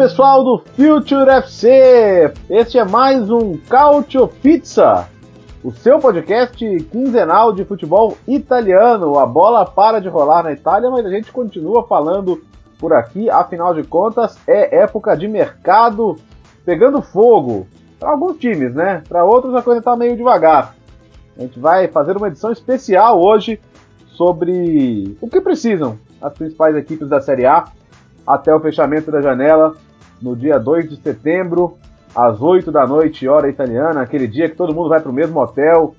Pessoal do Future FC! Este é mais um Cautio Pizza, o seu podcast quinzenal de futebol italiano. A bola para de rolar na Itália, mas a gente continua falando por aqui, afinal de contas, é época de mercado pegando fogo. Para alguns times, né? Para outros a coisa está meio devagar. A gente vai fazer uma edição especial hoje sobre o que precisam as principais equipes da Série A até o fechamento da janela no dia 2 de setembro, às 8 da noite, hora italiana, aquele dia que todo mundo vai para o mesmo hotel,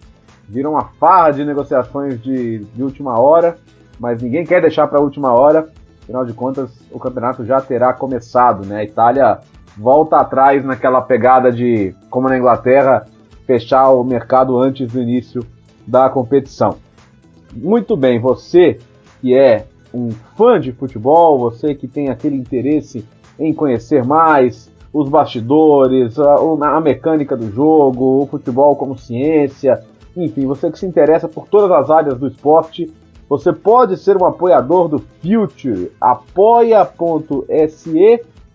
vira uma farra de negociações de, de última hora, mas ninguém quer deixar para a última hora, afinal de contas o campeonato já terá começado, né? A Itália volta atrás naquela pegada de, como na Inglaterra, fechar o mercado antes do início da competição. Muito bem, você que é um fã de futebol, você que tem aquele interesse em conhecer mais os bastidores, a, a, mecânica do jogo, o futebol como ciência, enfim, você que se interessa por todas as áreas do esporte, você pode ser um apoiador do Future, apoia.se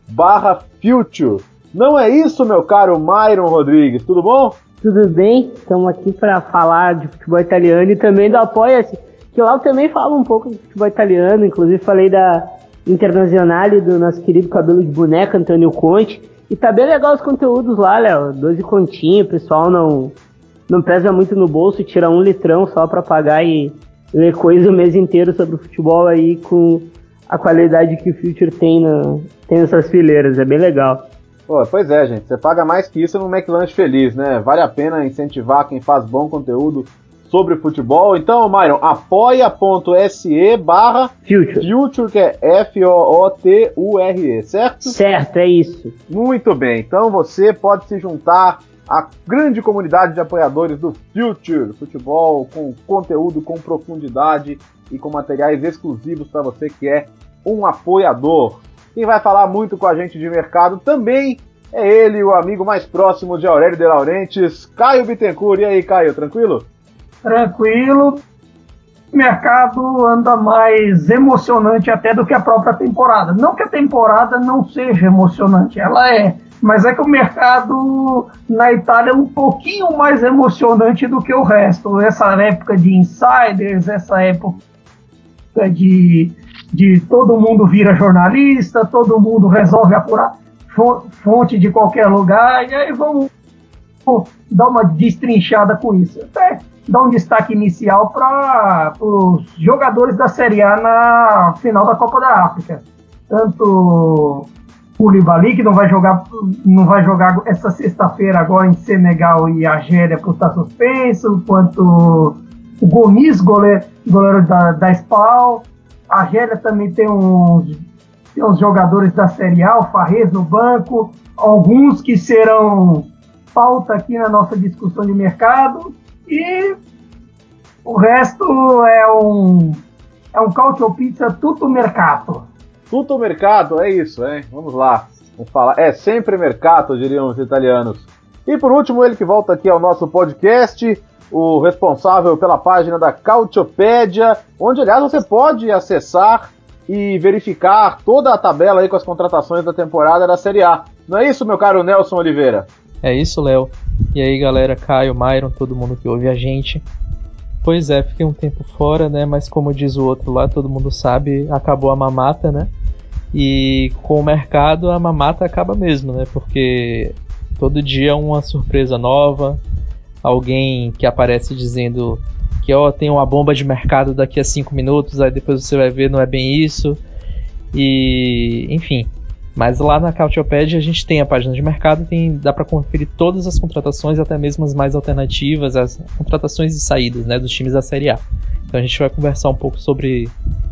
barra Future. Não é isso, meu caro Myron Rodrigues, tudo bom? Tudo bem, estamos aqui para falar de futebol italiano e também do Apoia-se que lá eu também falo um pouco de futebol italiano, inclusive falei da Internazionale do nosso querido cabelo de boneca, Antônio Conte. E tá bem legal os conteúdos lá, Léo. 12 continho, o pessoal não, não pesa muito no bolso, tira um litrão só pra pagar e ler coisa o mês inteiro sobre o futebol aí com a qualidade que o Future tem, na, tem nessas fileiras. É bem legal. Pô, pois é, gente. Você paga mais que isso no McLanche Feliz, né? Vale a pena incentivar quem faz bom conteúdo sobre futebol. Então, Myron, apoia.se barra Future. Future, que é F-O-O-T-U-R-E, certo? Certo, é isso. Muito bem, então você pode se juntar à grande comunidade de apoiadores do Future Futebol, com conteúdo com profundidade e com materiais exclusivos para você que é um apoiador. Quem vai falar muito com a gente de mercado também é ele, o amigo mais próximo de Aurélio de Laurentiis, Caio Bittencourt. E aí, Caio, tranquilo? Tranquilo. O mercado anda mais emocionante até do que a própria temporada. Não que a temporada não seja emocionante, ela é. Mas é que o mercado na Itália é um pouquinho mais emocionante do que o resto. Essa época de insiders, essa época de, de todo mundo vira jornalista, todo mundo resolve apurar fonte de qualquer lugar, e aí vamos dar uma destrinchada com isso. Até dar um destaque inicial para os jogadores da Série A na final da Copa da África. Tanto o Libali, que não vai jogar, não vai jogar essa sexta-feira agora em Senegal e Argélia por estar suspenso, quanto o Gomes, goleiro, goleiro da, da SPAL. A Argélia também tem uns, tem uns jogadores da Série A, o Farrez no banco, alguns que serão pauta aqui na nossa discussão de mercado e o resto é um é um cautio pizza tutto mercato. Tutto mercato, é isso, hein? Vamos lá. Vamos falar. É sempre mercato, diriam os italianos. E por último, ele que volta aqui ao nosso podcast, o responsável pela página da Cautiopédia, onde aliás você pode acessar e verificar toda a tabela aí com as contratações da temporada da Série A. Não é isso, meu caro Nelson Oliveira? É isso, Léo. E aí, galera, Caio, Myron, todo mundo que ouve a gente. Pois é, fiquei um tempo fora, né? Mas como diz o outro lá, todo mundo sabe, acabou a mamata, né? E com o mercado a mamata acaba mesmo, né? Porque todo dia uma surpresa nova, alguém que aparece dizendo que ó, tem uma bomba de mercado daqui a 5 minutos, aí depois você vai ver, não é bem isso. E, enfim, mas lá na Cautiopad a gente tem a página de mercado, tem, dá para conferir todas as contratações, até mesmo as mais alternativas, as contratações e saídas né, dos times da Série A. Então a gente vai conversar um pouco sobre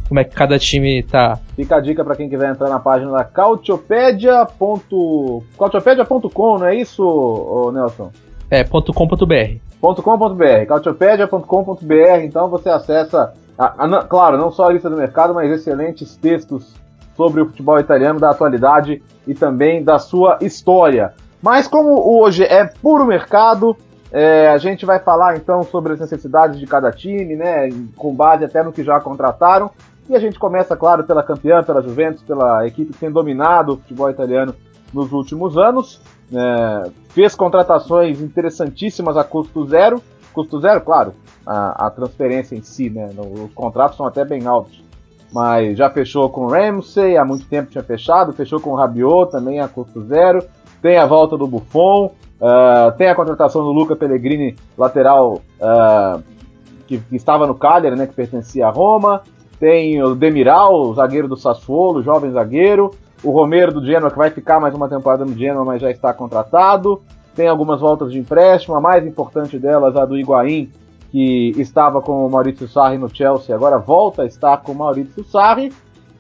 como é que cada time tá. Fica a dica para quem quiser entrar na página da cautiopedia.com, cautiopedia.com, não é isso, Nelson? É, .com.br. .com.br, cautiopedia.com.br, então você acessa, a, a, claro, não só a lista do mercado, mas excelentes textos sobre o futebol italiano, da atualidade e também da sua história. Mas como hoje é puro mercado, é, a gente vai falar então sobre as necessidades de cada time, né, com base até no que já contrataram. E a gente começa, claro, pela campeã, pela Juventus, pela equipe que tem dominado o futebol italiano nos últimos anos. É, fez contratações interessantíssimas a custo zero. Custo zero, claro, a, a transferência em si, né? Os contratos são até bem altos. Mas já fechou com Ramsey, há muito tempo tinha fechado, fechou com Rabiot também a custo zero. Tem a volta do Buffon, uh, tem a contratação do Luca Pellegrini, lateral uh, que, que, estava no Cagliari, né, que pertencia a Roma. Tem o Demiral, o zagueiro do Sassuolo, jovem zagueiro, o Romero do Genoa, que vai ficar mais uma temporada no Genoa, mas já está contratado, tem algumas voltas de empréstimo, a mais importante delas, a do Higuaín, que estava com o Maurício Sarri no Chelsea, agora volta a estar com o Maurício Sarri,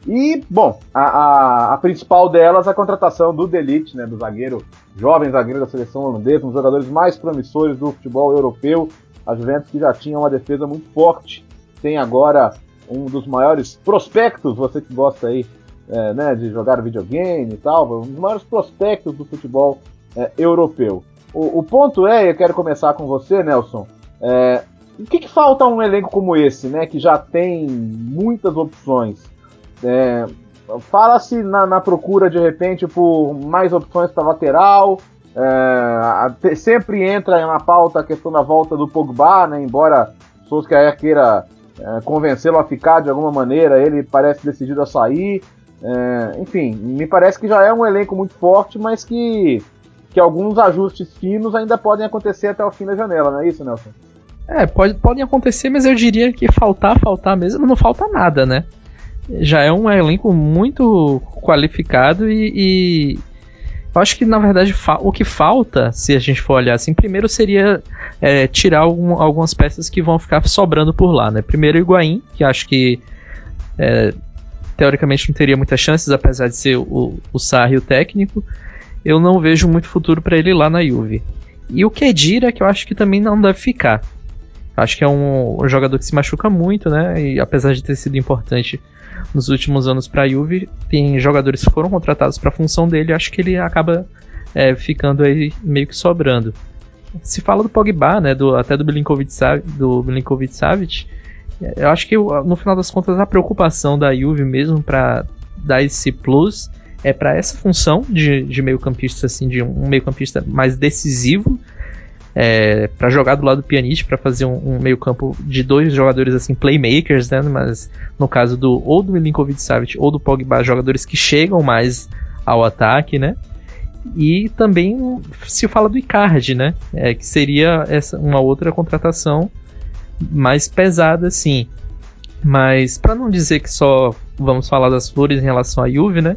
e, bom, a, a, a, principal delas, a contratação do Delite, né, do zagueiro, jovem zagueiro da seleção holandesa, um dos jogadores mais promissores do futebol europeu, a Juventus que já tinha uma defesa muito forte, tem agora um dos maiores prospectos, você que gosta aí é, né, de jogar videogame e tal, um dos maiores prospectos do futebol é, europeu. O, o, ponto é, eu quero começar com você, Nelson. É, o que, que, falta a um elenco como esse, né, que já tem muitas opções? É, fala-se na, na, procura de repente por mais opções para lateral. É, sempre entra na pauta a questão da volta do Pogba, né, embora Solskjaer queira é, convencê-lo a ficar de alguma maneira, ele parece decidido a sair. É, enfim, me parece que já é um elenco muito forte, mas que, que alguns ajustes finos ainda podem acontecer até o fim da janela, não é isso, Nelson? É, pode, podem acontecer, mas eu diria que faltar, faltar mesmo, não falta nada, né? Já é um elenco muito qualificado e, e eu acho que, na verdade, o que falta, se a gente for olhar assim, primeiro seria é, tirar algum, algumas peças que vão ficar sobrando por lá, né? Primeiro o Higuaín, que acho que é, teoricamente não teria muitas chances, apesar de ser o, o Sarri o técnico. Eu não vejo muito futuro para ele lá na Juve. E o Kedira, que eu acho que também não deve ficar. Acho que é um, um jogador que se machuca muito, né? E apesar de ter sido importante nos últimos anos para a Juve. Tem jogadores que foram contratados para a função dele, acho que ele acaba é, ficando aí meio que sobrando. Se fala do Pogba, né, do, até do Milinkovic, do Milinkovic Savic, eu acho que no final das contas a preocupação da Juve mesmo para dar esse plus é para essa função de, de meio campista assim, de um meio campista mais decisivo é, para jogar do lado do Pjanic, para fazer um, um meio-campo de dois jogadores assim playmakers, né? Mas no caso do ou do Milinkovic Savic ou do Pogba, jogadores que chegam mais ao ataque, né? E também se fala do Icardi, né? É, que seria essa uma outra contratação mais pesada, assim. Mas para não dizer que só vamos falar das flores em relação à Juve, né?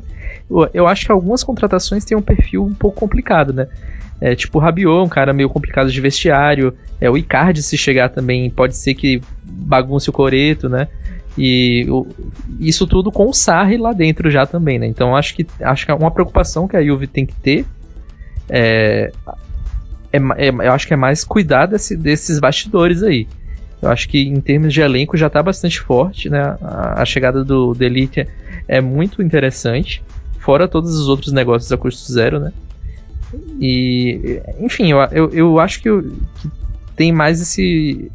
Eu, acho que algumas contratações têm um perfil um pouco complicado, né? É, tipo o Rabiot, um cara meio complicado de vestiário. É, o Icardi, se chegar também, pode ser que bagunce o coreto, né? E o, isso tudo com o Sarri lá dentro já também, né? Então acho que, acho que é uma preocupação que a Juve tem que ter é, é, é, eu acho que é mais cuidar desse, desses bastidores aí. Eu acho que em termos de elenco já está bastante forte, né? A, a chegada do Delite é, é muito interessante, fora todos os outros negócios a custo zero, né? E, enfim, eu, eu, eu acho que, eu, que, tem mais esse,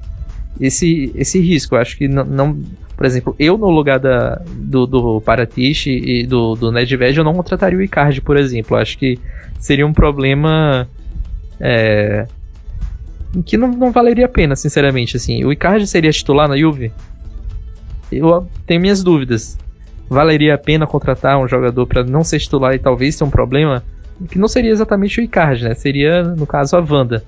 esse, esse risco. Eu acho que não, não por exemplo, eu no lugar da, do, do Paratici e do, do Nedved, eu não contrataria o Icardi, por exemplo. Eu acho que seria um problema é, que não, não valeria a pena, sinceramente. Assim, o Icardi seria titular na Juve? Eu tenho minhas dúvidas. Valeria a pena contratar um jogador para não ser titular e talvez ter um problema? que não seria exatamente o Icardi, né? Seria, no caso, a Wanda.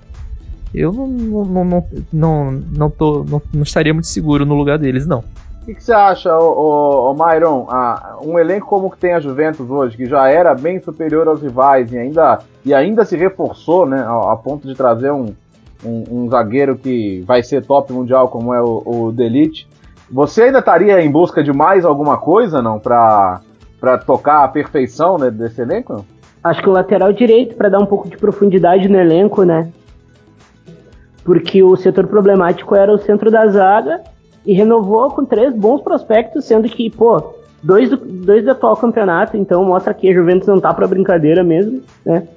Eu não, não, não, não, não, tô, não, não estaria muito seguro no lugar deles, não. O que, que, você acha, o, o, Myron? Ah, um elenco como que tem a Juventus hoje, que já era bem superior aos rivais e ainda, e ainda se reforçou, né, a, a ponto de trazer um, um, um, zagueiro que vai ser top mundial, como é o, o Delite. Você ainda estaria em busca de mais alguma coisa, não, para tocar a perfeição né, desse elenco? Acho que o lateral direito para dar um pouco de profundidade no elenco, né? Porque o setor problemático era o centro da zaga e renovou com três bons prospectos, sendo que, pô, dois do, dois do atual campeonato, então mostra que a Juventus não tá para brincadeira mesmo, né?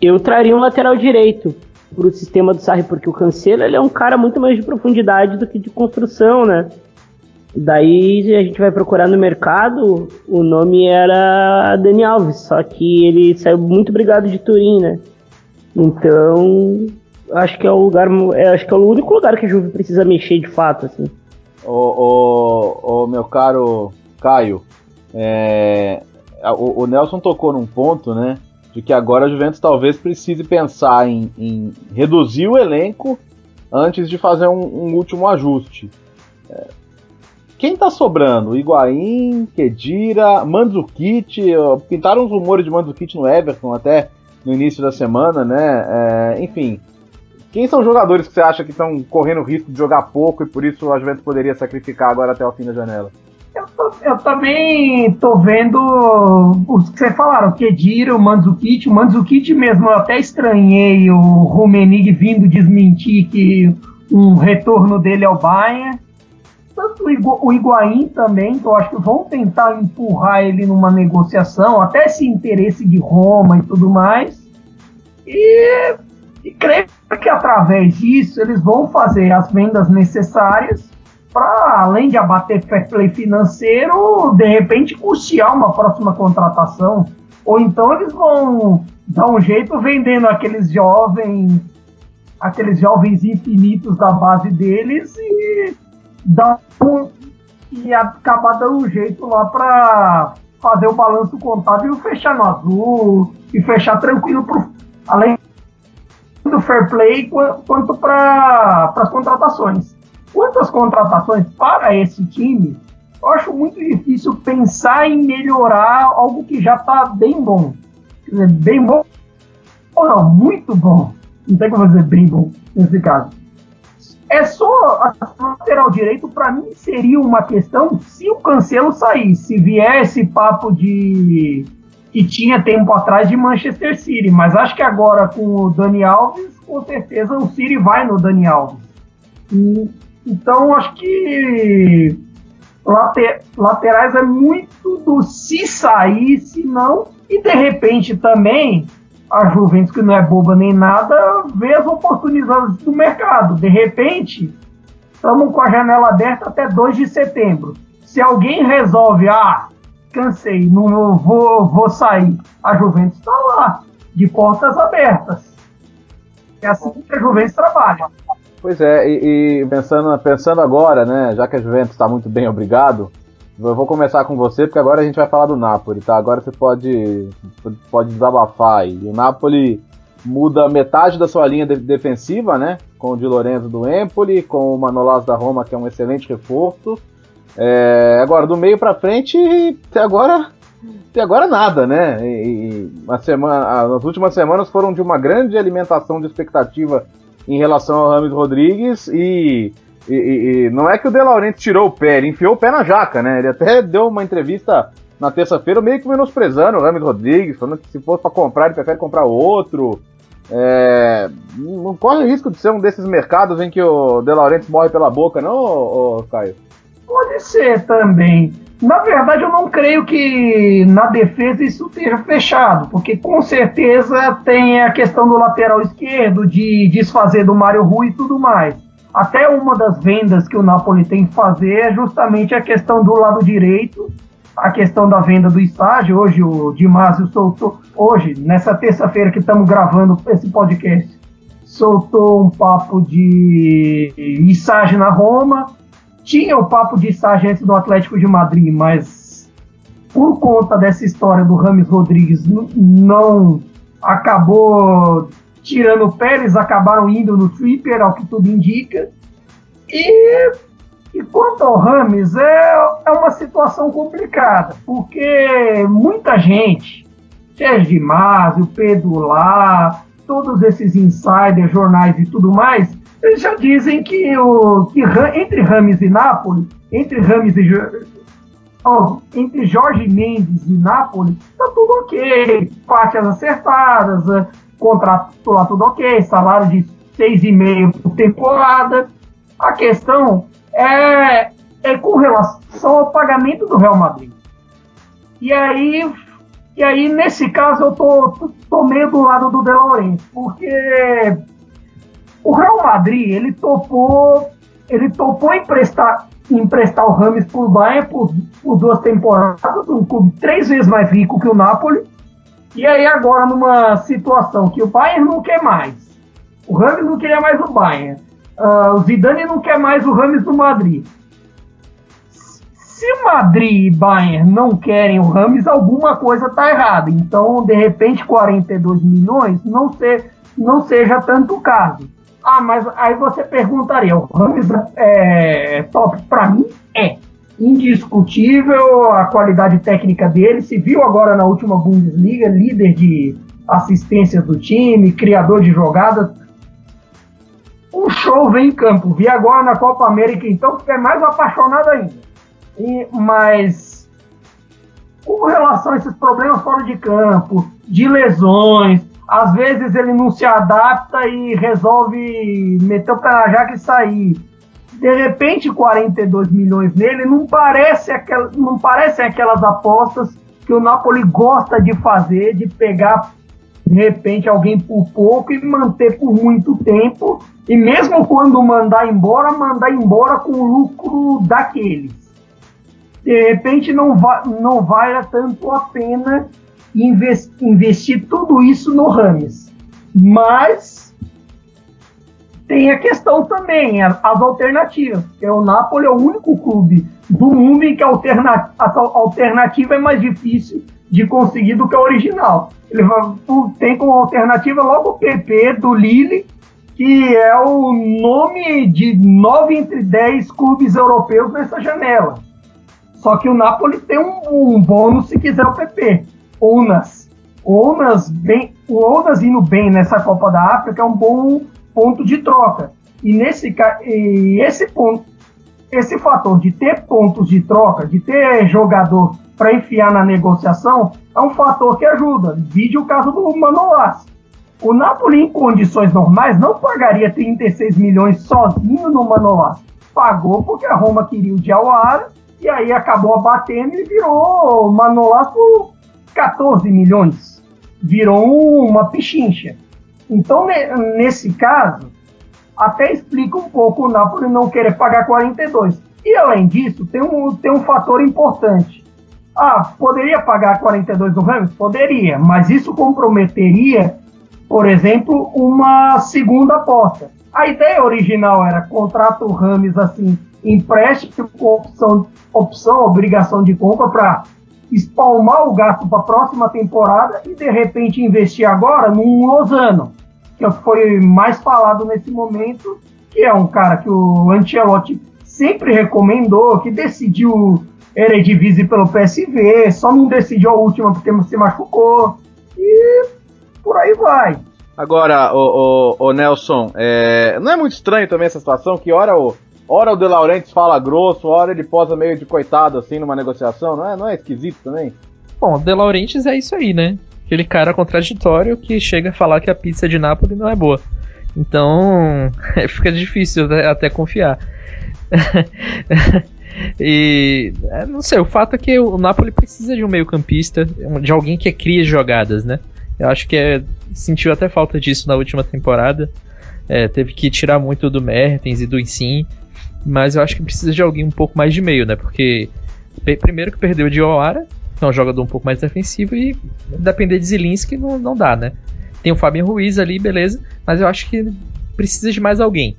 Eu traria um lateral direito pro sistema do Sarri, porque o Cancelo ele é um cara muito mais de profundidade do que de construção, né? Daí a gente vai procurar no mercado, o nome era Dani Alves, só que ele saiu muito brigado de Turim, né? Então, acho que é o lugar, é, acho que é o único lugar que a Juve precisa mexer de fato, assim. Ô, ô, ô meu caro Caio, é, o, o Nelson tocou num ponto, né? De que agora a Juventus talvez precise pensar em, em reduzir o elenco antes de fazer um, um último ajuste. É, quem tá sobrando? Higuaín, Kedira, Mandzukic, pintaram uns rumores de Mandzukic no Everton até no início da semana, né? É, enfim, quem são os jogadores que você acha que estão correndo risco de jogar pouco e por isso a Juventus poderia sacrificar agora até o fim da janela? Eu, eu também tô vendo os que você falaram, Kedira, o Mandzukic. O Mandzukic mesmo, eu até estranhei o Rumenig vindo desmentir que um retorno dele ao Bayern. Tanto o Higuaín também, que eu acho que vão tentar empurrar ele numa negociação, até esse interesse de Roma e tudo mais. E, e creio que através disso eles vão fazer as vendas necessárias para, além de abater fair play financeiro, de repente custear uma próxima contratação. Ou então eles vão dar um jeito vendendo aqueles jovens, aqueles jovens infinitos da base deles e dar um, e acabar dando um jeito lá para fazer o balanço contábil e fechar no azul e fechar tranquilo pro, além do fair play quanto para as contratações. Quanto às contratações para esse time, eu acho muito difícil pensar em melhorar algo que já está bem bom. Quer dizer, bem bom ou não, muito bom. Não tem como dizer bem bom nesse caso. É só a lateral direito, para mim, seria uma questão se o Cancelo sair. Se vier esse papo de que tinha tempo atrás de Manchester City. Mas acho que agora com o Dani Alves, com certeza o City vai no Dani Alves. E então, acho que later, laterais é muito do se sair, se não, e de repente também a Juventus, que não é boba nem nada, vê as oportunidades do mercado. De repente, estamos com a janela aberta até 2 de setembro. Se alguém resolve, ah, cansei, não vou, vou sair, a Juventus está lá, de portas abertas. É assim que a Juventus trabalha. Pois é, e, e, pensando, pensando agora, né, já que a Juventus está muito bem, obrigado, eu vou começar com você, porque agora a gente vai falar do Napoli, tá? Agora você pode, pode desabafar aí. O Napoli muda metade da sua linha de, defensiva, né? Com o Di Lorenzo do Empoli, com o Manolas da Roma, que é um excelente reforço. É, agora, do meio para frente, até agora, até agora nada, né? E, e uma semana, as últimas semanas foram de uma grande alimentação de expectativa em relação ao Rames Rodrigues e, e, e, não é que o De Laurenti tirou o pé, ele enfiou o pé na jaca, né? Ele até deu uma entrevista na terça-feira meio que menosprezando o Rames Rodrigues, falando que se fosse para comprar ele prefere comprar outro. É, não corre o risco de ser um desses mercados em que o De Laurentiis morre pela boca, não, ô, ô, Caio? Pode ser também. Na verdade, eu não creio que na defesa isso esteja fechado, porque com certeza tem a questão do lateral esquerdo, de desfazer do Mário Rui e tudo mais. Até uma das vendas que o Napoli tem que fazer é justamente a questão do lado direito, a questão da venda do estágio. Hoje o Dimásio soltou, hoje, nessa terça-feira que estamos gravando esse podcast, soltou um papo de estágio na Roma tinha o papo de antes do Atlético de Madrid, mas por conta dessa história do Rames Rodrigues não acabou tirando o Pérez, acabaram indo no Tripper, ao que tudo indica. E, e quanto ao Rames, é, é uma situação complicada, porque muita gente, Sérgio Di Masi, o Pedro Lá, todos esses insiders, jornais e tudo mais, eles já dizem que, o, que entre Rames e Nápoles, entre Rames e entre Jorge Mendes e Nápoles, tá tudo ok. Partes acertadas, né? contrato lá tudo ok, salário de 6,5 por temporada. A questão é, é com relação ao pagamento do Real Madrid. E aí, e aí nesse caso, eu tô, tô meio do lado do De Laurentiis, porque o Real Madrid, ele topou, ele topou emprestar, emprestar o Rames por Bayern por, por duas temporadas, um clube três vezes mais rico que o Napoli, e aí agora numa situação que o Bayern não quer mais, o Rames não queria mais o Bayern, uh, o Zidane não quer mais o Rames no Madrid. Se Madrid e Bayern não querem o Rames, alguma coisa está errada. Então, de repente, 42 milhões não, ser, não seja tanto caso. Ah, mas aí você perguntaria, o Rames é top para mim? É. Indiscutível a qualidade técnica dele. Se viu agora na última Bundesliga, líder de assistências do time, criador de jogadas. Um show vem em campo. Vi agora na Copa América, então fiquei mais apaixonado ainda. E, mas com relação a esses problemas fora de campo, de lesões, às vezes ele não se adapta e resolve meter o pé na jaca e sair. De repente, 42 milhões nele não parece aquel, não parecem aquelas apostas que o Napoli gosta de fazer, de pegar de repente alguém por pouco e manter por muito tempo. E mesmo quando mandar embora, mandar embora com o lucro daqueles. De repente não, va não vale tanto a pena investir tudo isso no Rames. Mas tem a questão também, as alternativas. Porque o Napoli é o único clube do mundo em que a, a alternativa é mais difícil de conseguir do que a original. Ele tem como alternativa logo o PP do Lille, que é o nome de 9 entre 10 clubes europeus nessa janela. Só que o Napoli tem um, um bônus se quiser o PP. Unas. O Unas, bem, o Unas indo bem nessa Copa da África é um bom ponto de troca. E nesse e esse ponto, esse fator de ter pontos de troca, de ter jogador para enfiar na negociação, é um fator que ajuda. Vide o caso do Manolas. O Napoli, em condições normais, não pagaria 36 milhões sozinho no Manolas. Pagou porque a Roma queria o Diawara e aí acabou abatendo e virou Manolas por 14 milhões. Virou uma pichincha. Então, nesse caso, até explica um pouco o Napoli não querer pagar 42. E além disso, tem um, tem um fator importante. Ah, poderia pagar 42 no Rams? Poderia, mas isso comprometeria, por exemplo, uma segunda aposta. A ideia original era contrato o Rames assim, empréstimo com opção, opção obrigação de compra para espalmar o gasto para a próxima temporada e de repente investir agora num Lozano, que foi mais falado nesse momento, que é um cara que o Ancelotti sempre recomendou, que decidiu Eredivisie pelo PSV, só não decidiu a última porque se machucou e por aí vai. Agora, o, o, o Nelson, é, não é muito estranho também essa situação que hora o Ora o De Laurentiis fala grosso, ora ele posa meio de coitado assim numa negociação, não é, não é esquisito também? Bom, o De Laurentiis é isso aí, né? Aquele cara contraditório que chega a falar que a pizza de Nápoles não é boa. Então, fica difícil até confiar. e é, não sei, o fato é que o Napoli precisa de um meio-campista, de alguém que cria jogadas, né? Eu acho que é, sentiu até falta disso na última temporada. É, teve que tirar muito do Mertens e do Insim mas eu acho que precisa de alguém um pouco mais de meio, né? Porque primeiro que perdeu de Oara, que é um jogador um pouco mais defensivo, e depender de Zilinski não, não dá, né? Tem o Fabinho Ruiz ali, beleza, mas eu acho que precisa de mais alguém.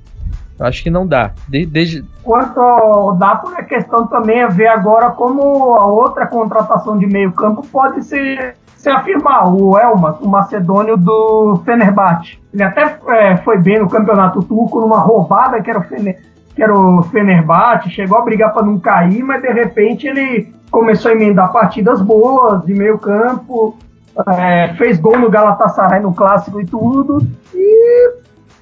Eu acho que não dá. De, desde... Quanto ao Napoli, a questão também é ver agora como a outra contratação de meio campo pode ser se afirmar. O Elmas, o macedônio do Fenerbahçe. Ele até é, foi bem no campeonato turco numa roubada que era o Fenerbahçe que era o Fenerbahçe, chegou a brigar para não cair, mas de repente ele começou a emendar partidas boas de meio campo, é, fez gol no Galatasaray no clássico e tudo, e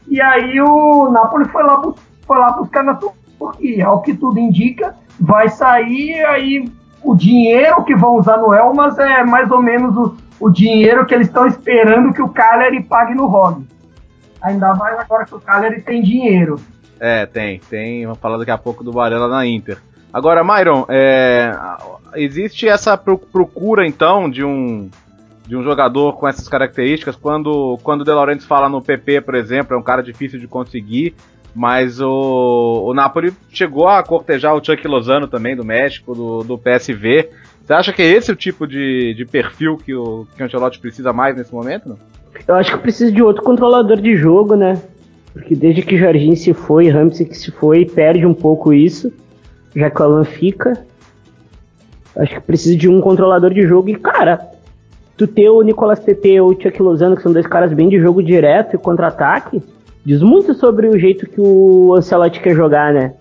E aí o Napoli foi lá, foi lá buscar na Turquia. Ao que tudo indica, vai sair aí o dinheiro que vão usar no Elmas é mais ou menos o, o dinheiro que eles estão esperando que o Cagliari pague no Rog. Ainda mais agora que o Cagliari tem dinheiro. É, tem. Tem. Vamos falar daqui a pouco do Varela na Inter. Agora, Myron, é, existe essa procura então de um de um jogador com essas características. Quando, quando o De Laurentiis fala no PP, por exemplo, é um cara difícil de conseguir, mas o, o Napoli chegou a cortejar o Chuck Lozano também, do México, do, do PSV. Você acha que é esse o tipo de, de perfil que o, que o Ancelotti precisa mais nesse momento? Não? Eu acho que precisa de outro controlador de jogo, né? Porque desde que Jorginho se foi, Ramsey que se foi, perde um pouco isso, já que o Alan fica. Acho que precisa de um controlador de jogo e, cara, tu ter o Nicolas Pepe ou o Chuck Lozano, que são dois caras bem de jogo direto e contra-ataque, diz muito sobre o jeito que o Ancelotti quer jogar, né?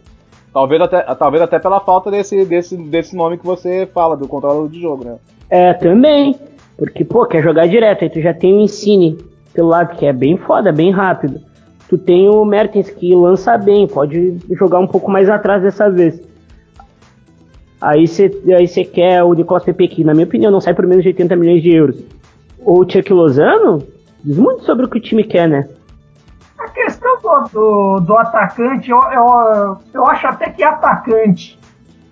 Talvez até, talvez até pela falta desse, desse, desse nome que você fala, do controlador de jogo, né? É, também. Porque, pô, quer jogar direto, aí tu já tem o Insigne pelo lado, que é bem foda, bem rápido. Tu tem o Mertens que lança bem, pode jogar um pouco mais atrás dessa vez. Aí você aí quer o Nicolas Pepe, que na minha opinião não sai por menos de 80 milhões de euros. Ou o Chuck Lozano, diz muito sobre o que o time quer, né? A questão do, do, do atacante, eu, eu, eu, acho até que atacante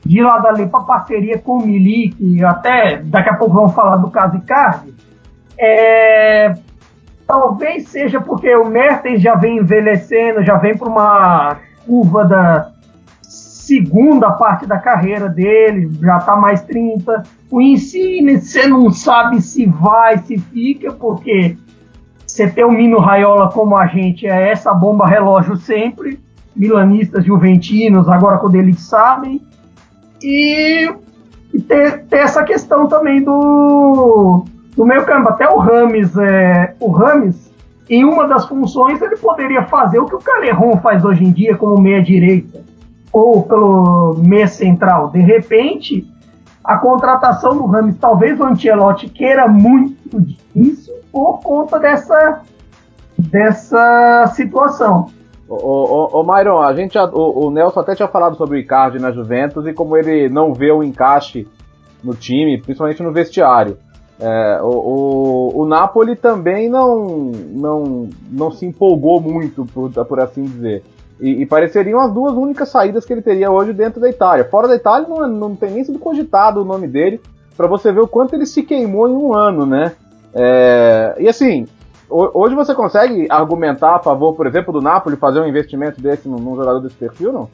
de lado ali para parceria com o Milik, até daqui a pouco vamos falar do caso Icardi, é, talvez seja porque o Mertens já vem envelhecendo, já vem para uma curva da, segunda parte da carreira dele, já está mais 30. O Insigne, você não sabe se vai, se fica, porque você tem o Mino Raiola como a gente, é essa bomba relógio sempre. Milanistas, juventinos, agora quando eles sabem. E, e ter, ter, essa questão também do, do meio campo. Até o Rames, é, o Rames, em uma das funções, ele poderia fazer o que o Calerron faz hoje em dia como meia direita ou pelo mês central. De repente, a contratação do Ramos, talvez o Ancelotti queira muito disso por conta dessa, dessa situação. Ô, ô, a gente, o, o, Nelson até tinha falado sobre o Icardi na Juventus e como ele não vê o encaixe no time, principalmente no vestiário. É, o, o, o, Napoli também não, não, não se empolgou muito, por, por assim dizer. E, e, pareceriam as duas únicas saídas que ele teria hoje dentro da Itália. Fora da Itália não, não tem nem sido cogitado o nome dele, para você ver o quanto ele se queimou em um ano, né? É, e assim, hoje você consegue argumentar a favor, por exemplo, do Napoli fazer um investimento desse num, num jogador desse perfil, não?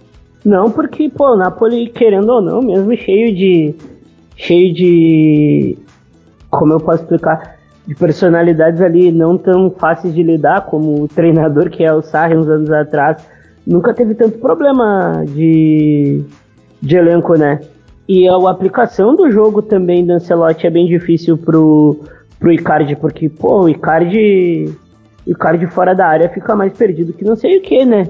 Não, porque, pô, o Napoli, querendo ou não, mesmo cheio de. cheio de. Como eu posso explicar? De personalidades ali não tão fáceis de lidar, como o treinador que é o Sarri uns anos atrás nunca teve tanto problema de, de elenco, né? E a, aplicação do jogo também do Ancelotti é bem difícil pro, pro Icardi, porque, pô, o Icardi, o Icardi fora da área fica mais perdido que não sei o que, né?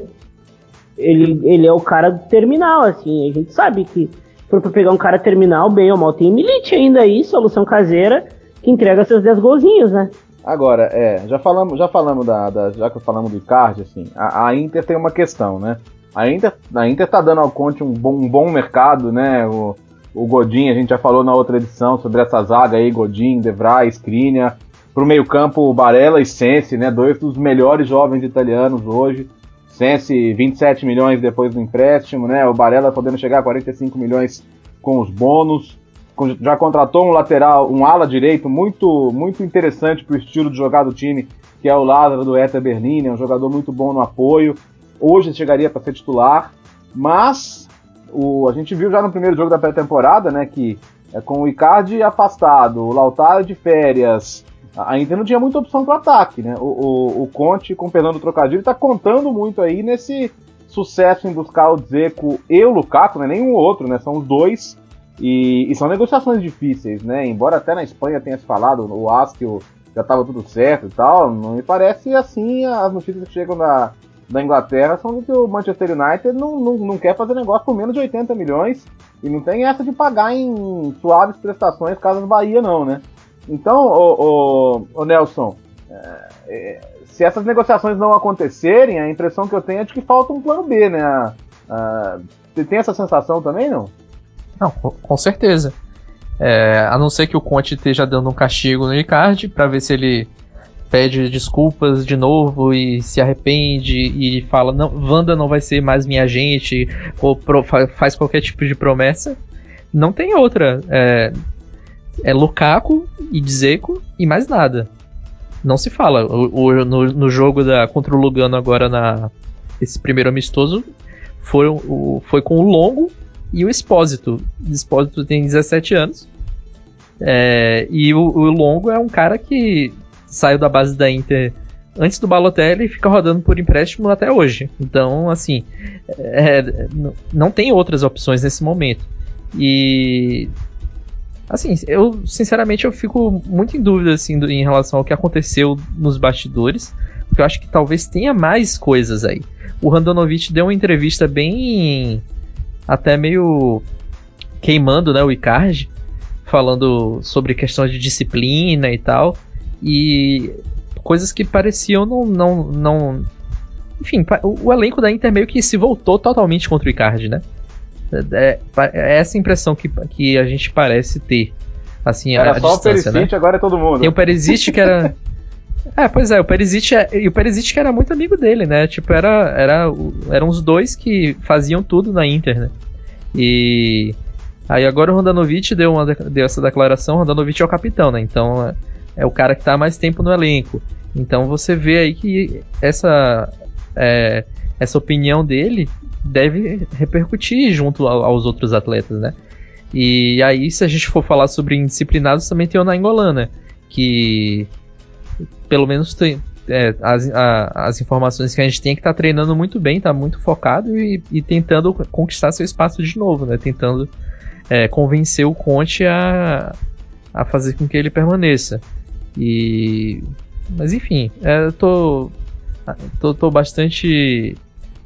Ele, ele é o cara do terminal, assim, a gente sabe que for pra pegar um cara terminal, bem ou mal, tem Milite ainda aí, solução caseira, que entrega seus 10 golzinhos, né? Agora, é, já falamos, já falamos da, da já que falamos do Icardi, assim, a, a, Inter tem uma questão, né? A Inter, a Inter tá dando ao Conte um bom, um bom mercado, né? O, o Godin, a gente já falou na outra edição sobre essa zaga aí, Godin, Devray, Skriniar. Pro meio campo, Barella e Sensi, né? Dois dos melhores jovens italianos hoje. Sensi, 27 milhões depois do empréstimo, né? O Barella podendo chegar a 45 milhões com os bônus já contratou um lateral, um ala direito muito, muito interessante para o estilo de jogar do time, que é o Lázaro do Hertha Berlim, é um jogador muito bom no apoio. Hoje chegaria para ser titular, mas o, a gente viu já no primeiro jogo da pré-temporada, né, que é com o Icardi afastado, o Lautaro de férias, ainda não tinha muita opção para ataque, né? O, o, o Conte, com perdão do trocadilho, está contando muito aí nesse sucesso em buscar o Dzeko e o Lukaku, né? Nenhum outro, né? São os dois e, e, são negociações difíceis, né? Embora até na Espanha tenha se falado, o Askell já estava tudo certo e tal, não me parece assim as notícias que chegam da, da Inglaterra são de que o Manchester United não, não, não quer fazer negócio por menos de 80 milhões e não tem essa de pagar em suaves prestações Casas Bahia não, né? Então, o, o, o Nelson, é, é, se essas negociações não acontecerem, a impressão que eu tenho é de que falta um plano B, né? você tem essa sensação também, não? Não, com certeza. É, a não ser que o Conte esteja dando um castigo no Icardi para ver se ele pede desculpas de novo e se arrepende e fala não, Wanda não vai ser mais minha gente ou pro, faz qualquer tipo de promessa. Não tem outra. É, é Lukaku e Dzeko e mais nada. Não se fala. O, o no, no, jogo da, contra o Lugano agora na esse primeiro amistoso foi, o, foi com o Longo e o Expósito. O Expósito tem 17 anos. É, e o, o Longo é um cara que saiu da base da Inter antes do Balotelli e fica rodando por empréstimo até hoje. Então, assim, é, não tem outras opções nesse momento. E assim, eu sinceramente eu fico muito em dúvida assim em relação ao que aconteceu nos bastidores, porque eu acho que talvez tenha mais coisas aí. O Randonovich deu uma entrevista bem até meio queimando, né, o Icardi, falando sobre questões de disciplina e tal e coisas que pareciam não. não, não enfim, o, o elenco da Inter meio que se voltou totalmente contra o Icardi, né? É, é essa impressão que, que a gente parece ter. Assim, era a, só o Perisic, né? agora é todo mundo. Tem o Perisic que era. é, pois é, o Perisic, é, e o Perisic que era muito amigo dele, né? Tipo, era, era, eram os dois que faziam tudo na Inter, né? E aí agora o Rondanovic deu, uma, deu essa declaração, o Rondanovic é o capitão, né? Então é o cara que está mais tempo no elenco. Então você vê aí que essa, é, essa opinião dele deve repercutir junto aos outros atletas, né? E aí, se a gente for falar sobre indisciplinados, também tem o Nainggolan, que pelo menos tem, é, as, a, as informações que a gente tem é que tá treinando muito bem, tá muito focado e, e tentando conquistar seu espaço de novo, né? Tentando é, convencer o Conte a, a fazer com que ele permaneça. E. Mas enfim, é, eu tô, tô, tô bastante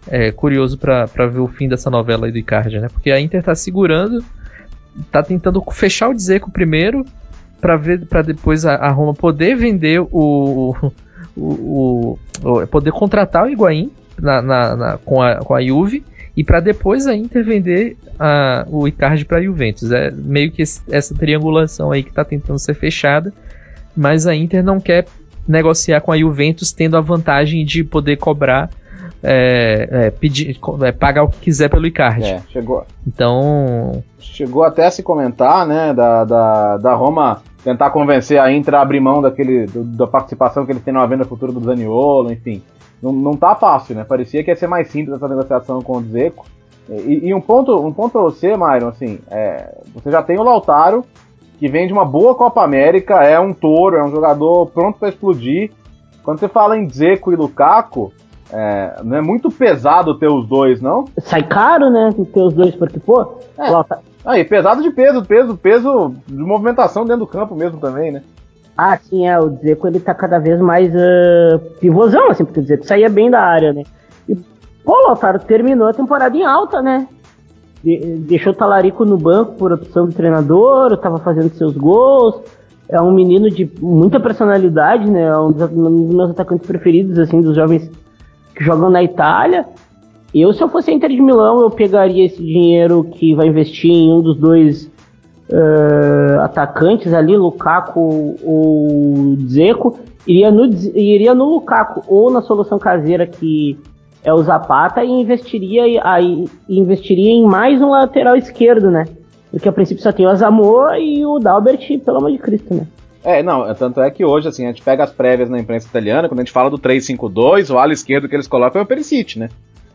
é, curioso para ver o fim dessa novela aí do Icardi, né? Porque a Inter tá segurando, tá tentando fechar o Dzeko primeiro, para ver para depois a, a, Roma poder vender o, o, o, o, poder contratar o Higuaín na, na, na, com, a, com a Juve e para depois a Inter vender a, o Icardi para a Juventus. É meio que esse, essa triangulação aí que está tentando ser fechada mas a Inter não quer negociar com a Juventus tendo a vantagem de poder cobrar é, é, pedir, é, pagar o que quiser pelo Icardi. É, chegou. Então. Chegou até a se comentar, né, da, da, da Roma tentar convencer a Inter a abrir mão daquele, do, da participação que eles têm na venda futura do Zaniolo, enfim. Não, não tá fácil, né? Parecia que ia ser mais simples essa negociação com o Zeco. E, e um ponto, um ponto pra você, Myron, assim, é, você já tem o Lautaro, que vem de uma boa Copa América, é um touro, é um jogador pronto para explodir. Quando você fala em Dzeko e Lukaku, é, não é muito pesado ter os dois, não? Sai caro, né? Ter os dois, porque, pô. É. Aí, pesado de peso, peso, peso de movimentação dentro do campo mesmo também, né? Ah, sim, é. O Dzeko ele tá cada vez mais uh, pivôzão, assim, porque o Dzeko saía bem da área, né? E, pô, o Lautaro terminou a temporada em alta, né? deixou o Talarico no banco por opção do treinador, estava fazendo seus gols. É um menino de muita personalidade, né? É um dos, um dos meus atacantes preferidos, assim, dos jovens jogam na Itália. Eu, se eu fosse a Inter de Milão, eu pegaria esse dinheiro que vai investir em um dos dois uh, atacantes ali, Lukaku ou Dzeko, iria no, iria no Lukaku ou na solução caseira que é o Zapata e investiria, aí, investiria em mais um lateral esquerdo, né? Porque a princípio só tem o Azamor e o Dalbert, pelo amor de Cristo, né? É, não, tanto é que hoje, assim, a gente pega as prévias na imprensa italiana, quando a gente fala do 3-5-2, o ala esquerdo que eles colocam é o Perisic, né?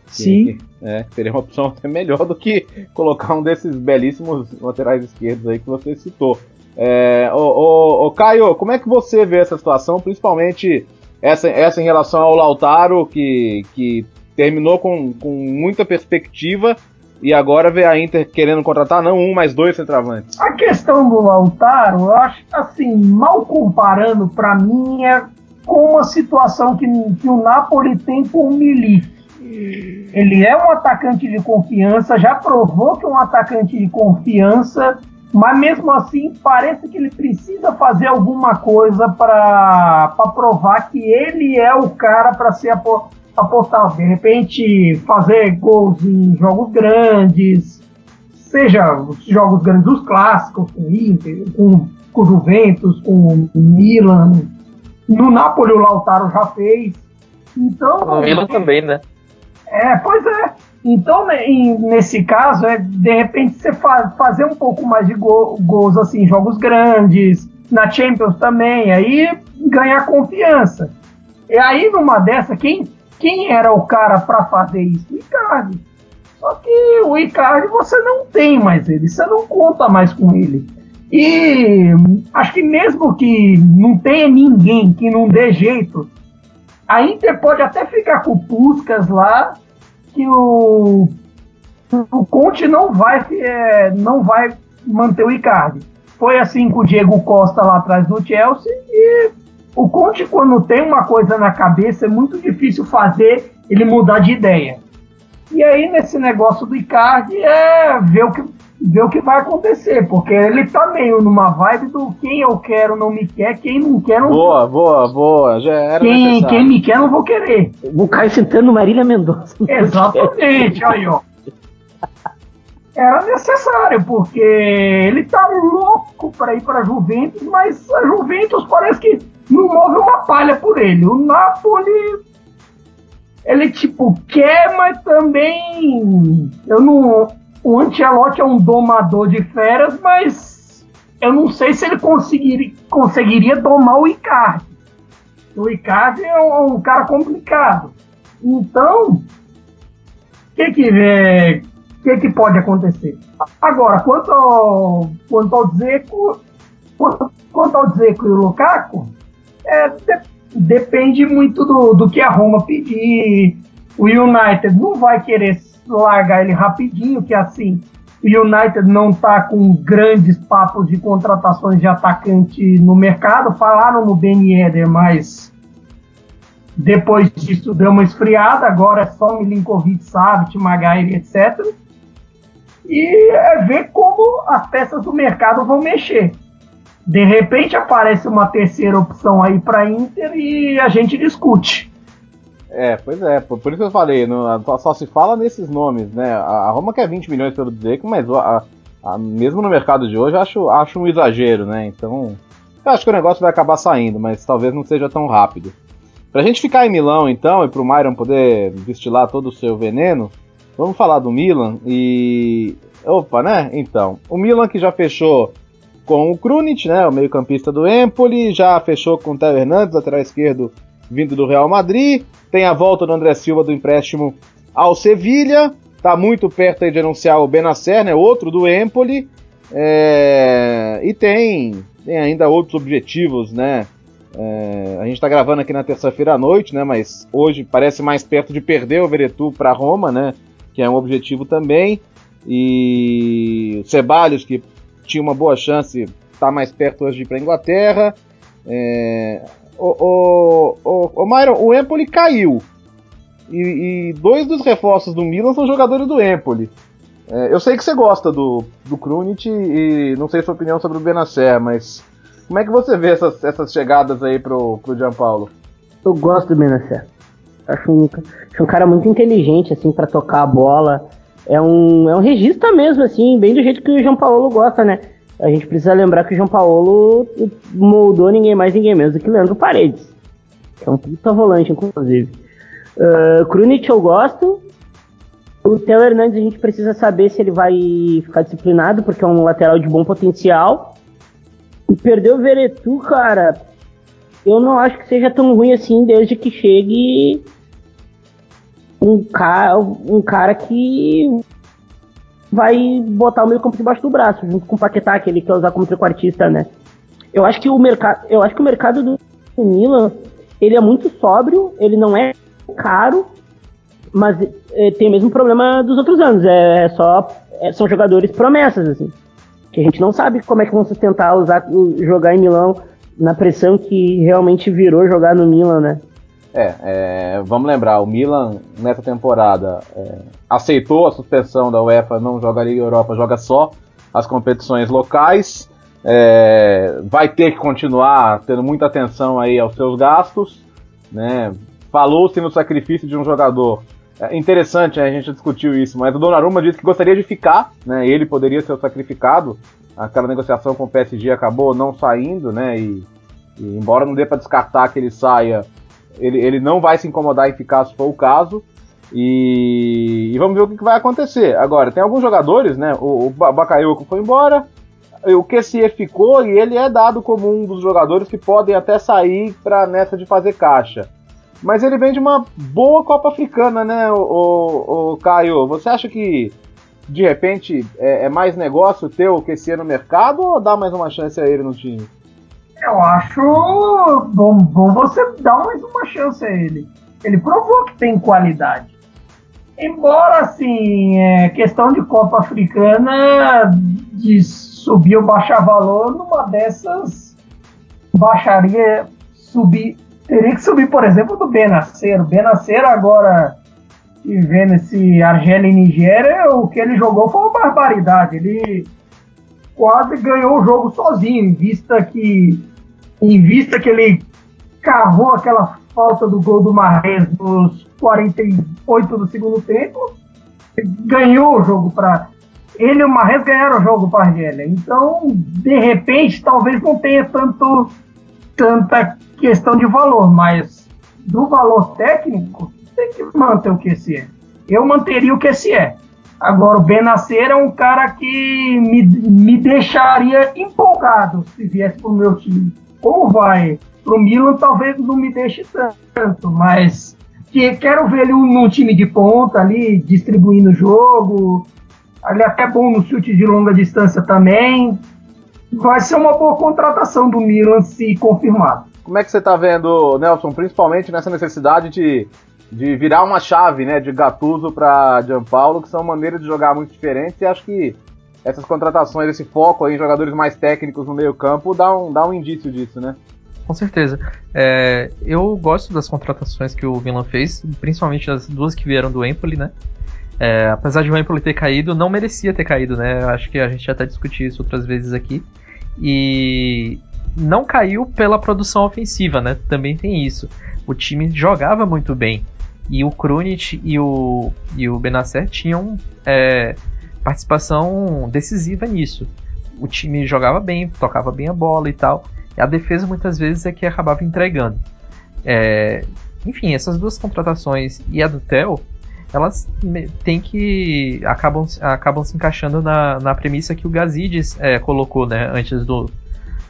Sim. Que, é, seria uma opção até melhor do que colocar um desses belíssimos laterais esquerdos aí que você citou. É, ô, ô, ô, Caio, como é que você vê essa situação, principalmente essa, essa em relação ao Lautaro, que, que terminou com, com muita perspectiva e agora vê a Inter querendo contratar não um, mas dois centroavantes. A questão do Lautaro, eu acho assim, mal comparando, para mim é com uma situação que, que o Napoli tem com o Milik. Ele é um atacante de confiança, já provou que é um atacante de confiança mas mesmo assim parece que ele precisa fazer alguma coisa para provar que ele é o cara para ser apostado. De repente, fazer gols em jogos grandes, seja os jogos grandes, os clássicos, com Inter, com, com Juventus, com Milan. No Napoli o Lautaro já fez. Então, o Milan também, né? É, pois é. Então, né, em, nesse caso, é de repente você fa fazer um pouco mais de go gols assim, jogos grandes, na Champions também, aí ganhar confiança. E aí, numa dessa, quem, quem era o cara para fazer isso? O Icardi. Só que o Icardi você não tem mais ele, você não conta mais com ele. E acho que mesmo que não tenha ninguém que não dê jeito, a Inter pode até ficar com o Puskas lá, que o, o Conte não vai, é, não vai manter o Icardi. Foi assim com o Diego Costa lá atrás no Chelsea e o Conte, quando tem uma coisa na cabeça, é muito difícil fazer ele mudar de ideia. E aí, nesse negócio do Icardi, é ver o que, ver o que vai acontecer, porque ele tá meio numa vibe do quem eu quero não me quer, quem não quer não Boa, boa, boa. Já era quem, quem me quer não vou querer. O Caio sentando Marília Mendonça. Exatamente, aí ó. Era necessário, porque ele tá louco para ir para Juventus, mas a Juventus parece que não move uma palha por ele. O Napoli ele tipo quer, mas também eu não o Ancelotti é um domador de feras, mas eu não sei se ele conseguiria, conseguiria domar o Icardi. O Icardi é um, um cara complicado. Então, o que que, é, que que pode acontecer? Agora, quanto ao, quanto ao Zeco, quanto, quanto ao Zeco e o Lukaku, é, de, depende muito do, do que a Roma pedir. O United não vai querer largar ele rapidinho, que assim, o United não está com grandes papos de contratações de atacante no mercado. Falaram no Ben Yedder, mas depois disso deu uma esfriada. Agora é só Milinkovic, Savic, Maguire, etc. E é ver como as peças do mercado vão mexer. De repente aparece uma terceira opção aí para Inter e a gente discute. É, pois é, por, por isso que eu falei, só, só, se fala nesses nomes, né? A, a, Roma quer 20 milhões pelo Dzeko, mas a, a, mesmo no mercado de hoje acho, acho um exagero, né? Então, eu acho que o negócio vai acabar saindo, mas talvez não seja tão rápido. Pra gente ficar em Milão, então, e pro Myron poder destilar todo o seu veneno, vamos falar do Milan e. Opa, né? Então, o Milan que já fechou com o Krunic, né, o meio-campista do Empoli, já fechou com o Theo Hernandes, lateral esquerdo vindo do Real Madrid, tem a volta do André Silva do empréstimo ao Sevilha, está muito perto de anunciar o Benacer, né, outro do Empoli, é, e tem, tem ainda outros objetivos, né, é, a gente está gravando aqui na terça-feira à noite, né, mas hoje parece mais perto de perder o Veretu para Roma, né, que é um objetivo também, e o Ceballos, que tinha uma boa chance, está mais perto hoje de ir para Inglaterra. É, o, o, o, o, Myron, o Empoli caiu. E, e, dois dos reforços do Milan são jogadores do Empoli. É, eu sei que você gosta do, do Krunic e não sei sua opinião sobre o Benacer, mas como é que você vê essas, essas chegadas aí pro, pro Gianpaulo? Eu gosto do Benacer. Acho um, acho um cara muito inteligente, assim, para tocar a bola é um, é um regista mesmo, assim, bem do jeito que o João Paulo gosta, né? A gente precisa lembrar que o João Paulo moldou ninguém mais, ninguém menos do que Leandro Paredes. Que é um puta volante, inclusive. Uh, Krunic eu gosto. O Theo Hernandes a gente precisa saber se ele vai ficar disciplinado, porque é um lateral de bom potencial. E perder o Veretu, cara, eu não acho que seja tão ruim assim desde que chegue um cara, um cara que vai botar o meio campo debaixo do braço, junto com o Paquetá, que ele quer usar como trequartista, né? Eu acho que o mercado, eu acho que o mercado do Milan, ele é muito sóbrio, ele não é caro, mas é, tem o mesmo problema dos outros anos, é, é só é, são jogadores promessas assim. Que a gente não sabe como é que vão sustentar usar jogar em Milão na pressão que realmente virou jogar no Milan, né? É, é, vamos lembrar, o Milan nessa temporada é, aceitou a suspensão da UEFA, não joga Liga Europa, joga só as competições locais. É, vai ter que continuar tendo muita atenção aí aos seus gastos, né? Falou-se no sacrifício de um jogador. É interessante, né, a gente discutiu isso, mas o Donnarumma disse que gostaria de ficar, né? Ele poderia ser sacrificado. Aquela negociação com o PSG acabou não saindo, né? E, e embora não dê para descartar que ele saia, ele, ele não vai se incomodar em ficar se for o caso. E, e vamos ver o que, que, vai acontecer. Agora, tem alguns jogadores, né? O, o Bakayoko foi embora, o QCE ficou e ele é dado como um dos jogadores que podem até sair para nessa de fazer caixa. Mas ele vem de uma boa Copa Africana, né, o, o, o Caio? Você acha que de repente é, é, mais negócio ter o QC no mercado ou dar mais uma chance a ele no time? Eu acho bom, bom você dar mais uma chance a ele. Ele provou que tem qualidade. Embora, assim, é, questão de Copa Africana, de subir ou baixar valor, numa dessas baixaria, subir. Teria que subir, por exemplo, do Benacer. O Benacer agora, vendo esse Argélia e Nigéria, o que ele jogou foi uma barbaridade. Ele quase ganhou o jogo sozinho, em vista que, em vista que ele cavou aquela falta do gol do Marrez nos 48 do segundo tempo, ganhou o jogo para ele e o Marrez ganharam o jogo para Argélia. Então, de repente, talvez não tenha tanto tanta questão de valor, mas do valor técnico, tem que manter o que se é. Eu manteria o que se é. Agora, o Benacer é um cara que me, me deixaria empolgado se viesse para o meu time. Ou vai para o Milan, talvez não me deixe tanto, mas que quero ver ele num time de ponta ali, distribuindo o jogo. Ele é até bom no chute de longa distância também. Vai ser uma boa contratação do Milan se confirmado. Como é que você está vendo, Nelson, principalmente nessa necessidade de de virar uma chave, né, de Gattuso para Gianpaolo, que são maneiras de jogar muito diferentes, e acho que essas contratações, esse foco em jogadores mais técnicos no meio campo, dá um, dá um indício disso, né? Com certeza. É, eu gosto das contratações que o Milan fez, principalmente as duas que vieram do Empoli, né? É, apesar de o Empoli ter caído, não merecia ter caído, né? Acho que a gente já até discutiu isso outras vezes aqui. E não caiu pela produção ofensiva, né? Também tem isso. O time jogava muito bem. E o Krunic e o, e o Benacer tinham é, participação decisiva nisso. O time jogava bem, tocava bem a bola e tal. E a defesa muitas vezes é que acabava entregando. É, enfim, essas duas contratações e a do Theo, elas têm que. acabam, acabam se encaixando na, na premissa que o Gazidis é, colocou né, antes do,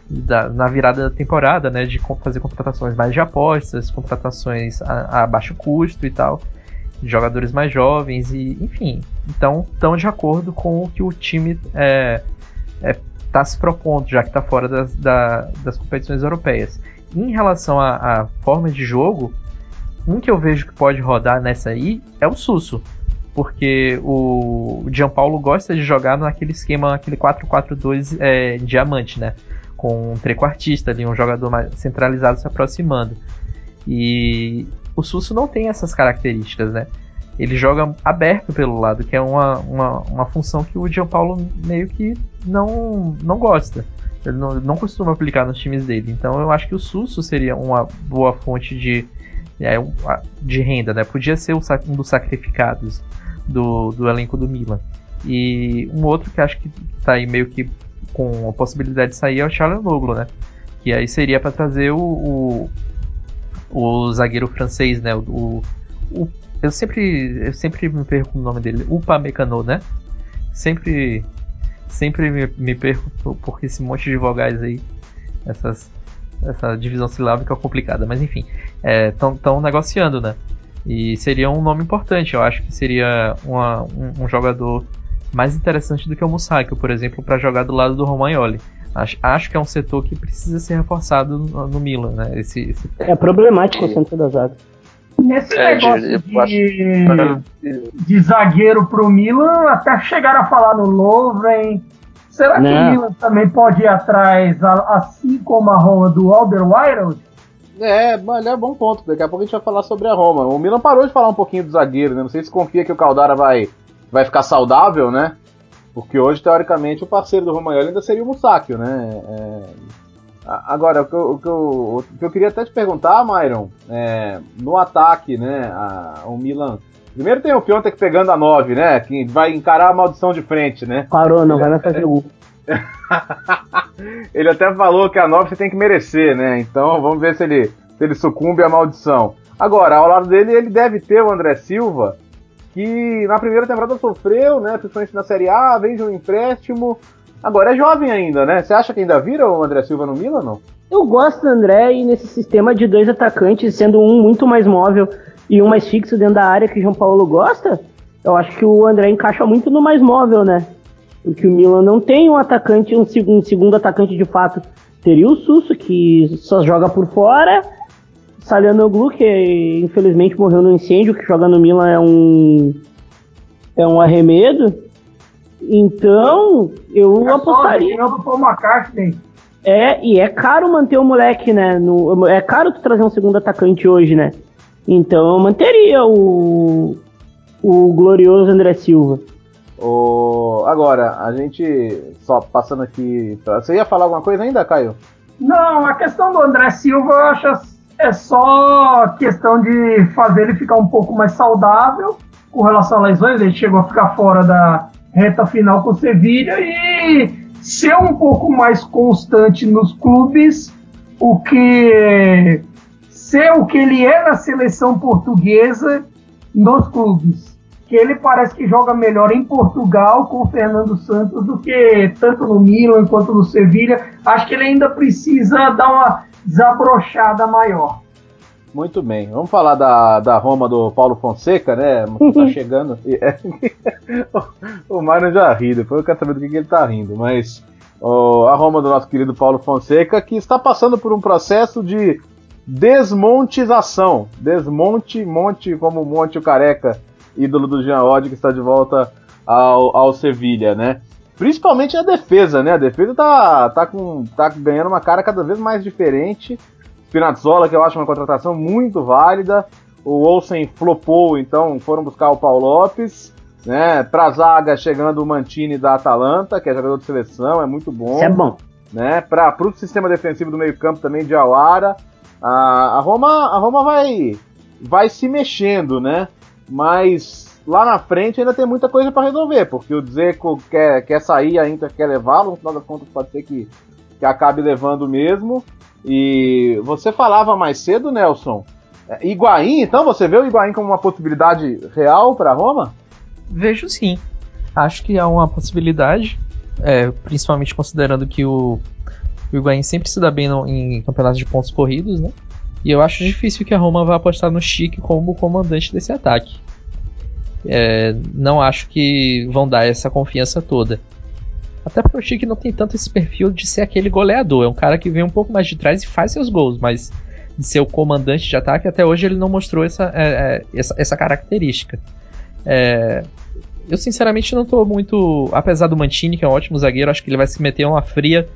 da, na virada da temporada, né, de fazer contratações mais de apostas, contratações a, a baixo custo e tal, jogadores mais jovens e, enfim, então estão de acordo com o que o time está é, é, tá se propondo, já que está fora das, da, das competições europeias. Em relação à forma de jogo, um que eu vejo que pode rodar nessa aí é o Susso. Porque o Gianpaulo gosta de jogar naquele esquema, aquele 4-4-2 é, diamante, né? com um trequartista ali, um jogador mais centralizado se aproximando. E o Susso não tem essas características, né? Ele joga aberto pelo lado, que é uma, uma, uma função que o Gianpaulo meio que não, não gosta. Ele não, não costuma aplicar nos times dele. Então eu acho que o Susso seria uma boa fonte de, é, de renda, né? Podia ser um dos sacrificados do, do elenco do Milan. E um outro que acho que está aí meio que com a possibilidade de sair é o Charles né? Que aí seria para trazer o, o, o, zagueiro francês, né? O, o, eu sempre eu sempre me perco o nome dele, o Pamecano, né? Sempre sempre me, me perco por, por esse monte de vogais aí, essas essa divisão silábica complicada, mas enfim, estão é, negociando, né? E seria um nome importante, eu acho que seria uma, um, um jogador mais interessante do que o Musaki, por exemplo, para jogar do lado do Romagnoli. Acho, acho que é um setor que precisa ser reforçado no, no Milan, né? Esse, esse... É problemático o centro da zaga. Nesse é, negócio de, de, de zagueiro pro Milan, até chegaram a falar no Lovren. Será Não. que o Milan também pode ir atrás, assim como a Roma do Alderweireld? É, mas é bom ponto. Daqui a pouco a gente vai falar sobre a Roma. O Milan parou de falar um pouquinho do zagueiro, né? Não sei se confia que o Caldara vai vai ficar saudável, né? Porque hoje, teoricamente, o parceiro do Romagnoli ainda seria o Musacchio, né? É... Agora, o que, eu, o, que eu, o que eu, queria até te perguntar, Myron, é, no ataque, né, a, o Milan... Primeiro tem o Piontek pegando a 9, né, que vai encarar a maldição de frente, né? Parou, não vai fazer gol. ele até falou que a 9 você tem que merecer, né? Então vamos ver se ele, se ele sucumbe à maldição. Agora, ao lado dele, ele deve ter o André Silva, que na primeira temporada sofreu, né? Principalmente na Série A, vem de um empréstimo. Agora é jovem ainda, né? Você acha que ainda vira o André Silva no Milan, não? Eu gosto do André e nesse sistema de dois atacantes, sendo um muito mais móvel e um mais fixo dentro da área que o João Paulo gosta, eu acho que o André encaixa muito no mais móvel, né? Porque o Milan não tem um atacante, um, segundo, um segundo atacante de fato. Teria o Susso, que só joga por fora. Salianoglu, que infelizmente morreu no incêndio, que joga no Milan é um. É um arremedo. Então, eu é apostaria. Só, do Paul McCartney. É, e é caro manter o moleque, né? No, é caro tu trazer um segundo atacante hoje, né? Então eu manteria o, o glorioso André Silva. O... Agora, a gente só passando aqui. Você ia falar alguma coisa ainda, Caio? Não, a questão do André Silva eu acho é só questão de fazer ele ficar um pouco mais saudável com relação a lesões. Ele chegou a ficar fora da reta final com o Sevilha e ser um pouco mais constante nos clubes, o que ser o que ele é na seleção portuguesa nos clubes que ele parece que joga melhor em Portugal com o Fernando Santos do que tanto no Milan quanto no Sevilha. Acho que ele ainda precisa dar uma desabrochada maior. Muito bem, vamos falar da, da Roma do Paulo Fonseca, né? Tá chegando. o Mário já ri, depois eu quero saber do que, que ele tá rindo, mas a Roma do nosso querido Paulo Fonseca, que está passando por um processo de desmontização. Desmonte, monte como Monte o Careca ídolo do Jean Odd, que está de volta ao, ao Sevilha, né? Principalmente a defesa, né? A defesa tá, tá, com, tá ganhando uma cara cada vez mais diferente. Spinazzola, que eu acho uma contratação muito válida. O Olsen flopou, então foram buscar o Paulo Lopes. Né? Pra zaga, chegando o Mantini da Atalanta, que é jogador de seleção, é muito bom. Isso é bom. Né? Para o sistema defensivo do meio-campo também de Awara. A, a, Roma, a Roma vai, vai se mexendo, né? mas lá na frente ainda tem muita coisa para resolver, porque o Dzeko quer, quer sair, a Inter quer levá-lo, no final das contas pode ser que, que acabe levando mesmo. E você falava mais cedo, Nelson, é, Higuaín, então você vê o Higuaín como uma possibilidade real para Roma? Vejo sim. Acho que há uma possibilidade, é, principalmente considerando que o, o Higuaín sempre se dá bem no, em campeonatos de pontos corridos, né? E eu acho difícil que a Roma vá apostar no Chique como comandante desse ataque. É, não acho que vão dar essa confiança toda. Até porque o Chique não tem tanto esse perfil de ser aquele goleador. É um cara que vem um pouco mais de trás e faz seus gols, mas de ser o comandante de ataque, até hoje ele não mostrou essa, é, é essa, essa, característica. É, eu sinceramente não estou muito. Apesar do Mantini, que é um ótimo zagueiro, acho que ele vai se meter uma fria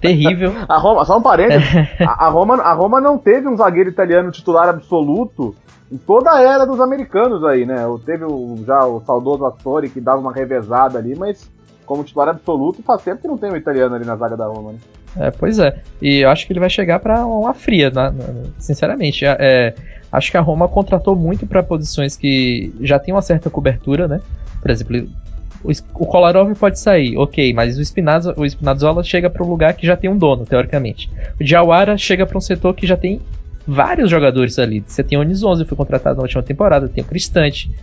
terrível. a Roma, só um parênteses, a, a, Roma, a Roma não teve um zagueiro italiano titular absoluto em toda a era dos americanos aí, né? Teve o, já o saudoso Astori que dava uma revezada ali, mas como titular absoluto faz tempo que não tem um italiano ali na zaga da Roma, né? É, pois é. E eu acho que ele vai chegar para uma fria, na, sinceramente. É, é, acho que a Roma contratou muito para posições que já tem uma certa cobertura, né? Por exemplo, o, Kolarov pode sair, ok, mas o, Spinazzo, o Spinazzola chega para um lugar que já tem um dono, teoricamente. O Diawara chega para um setor que já tem vários jogadores ali. Você tem o Onis11, foi contratado na última temporada, tem o Cristante.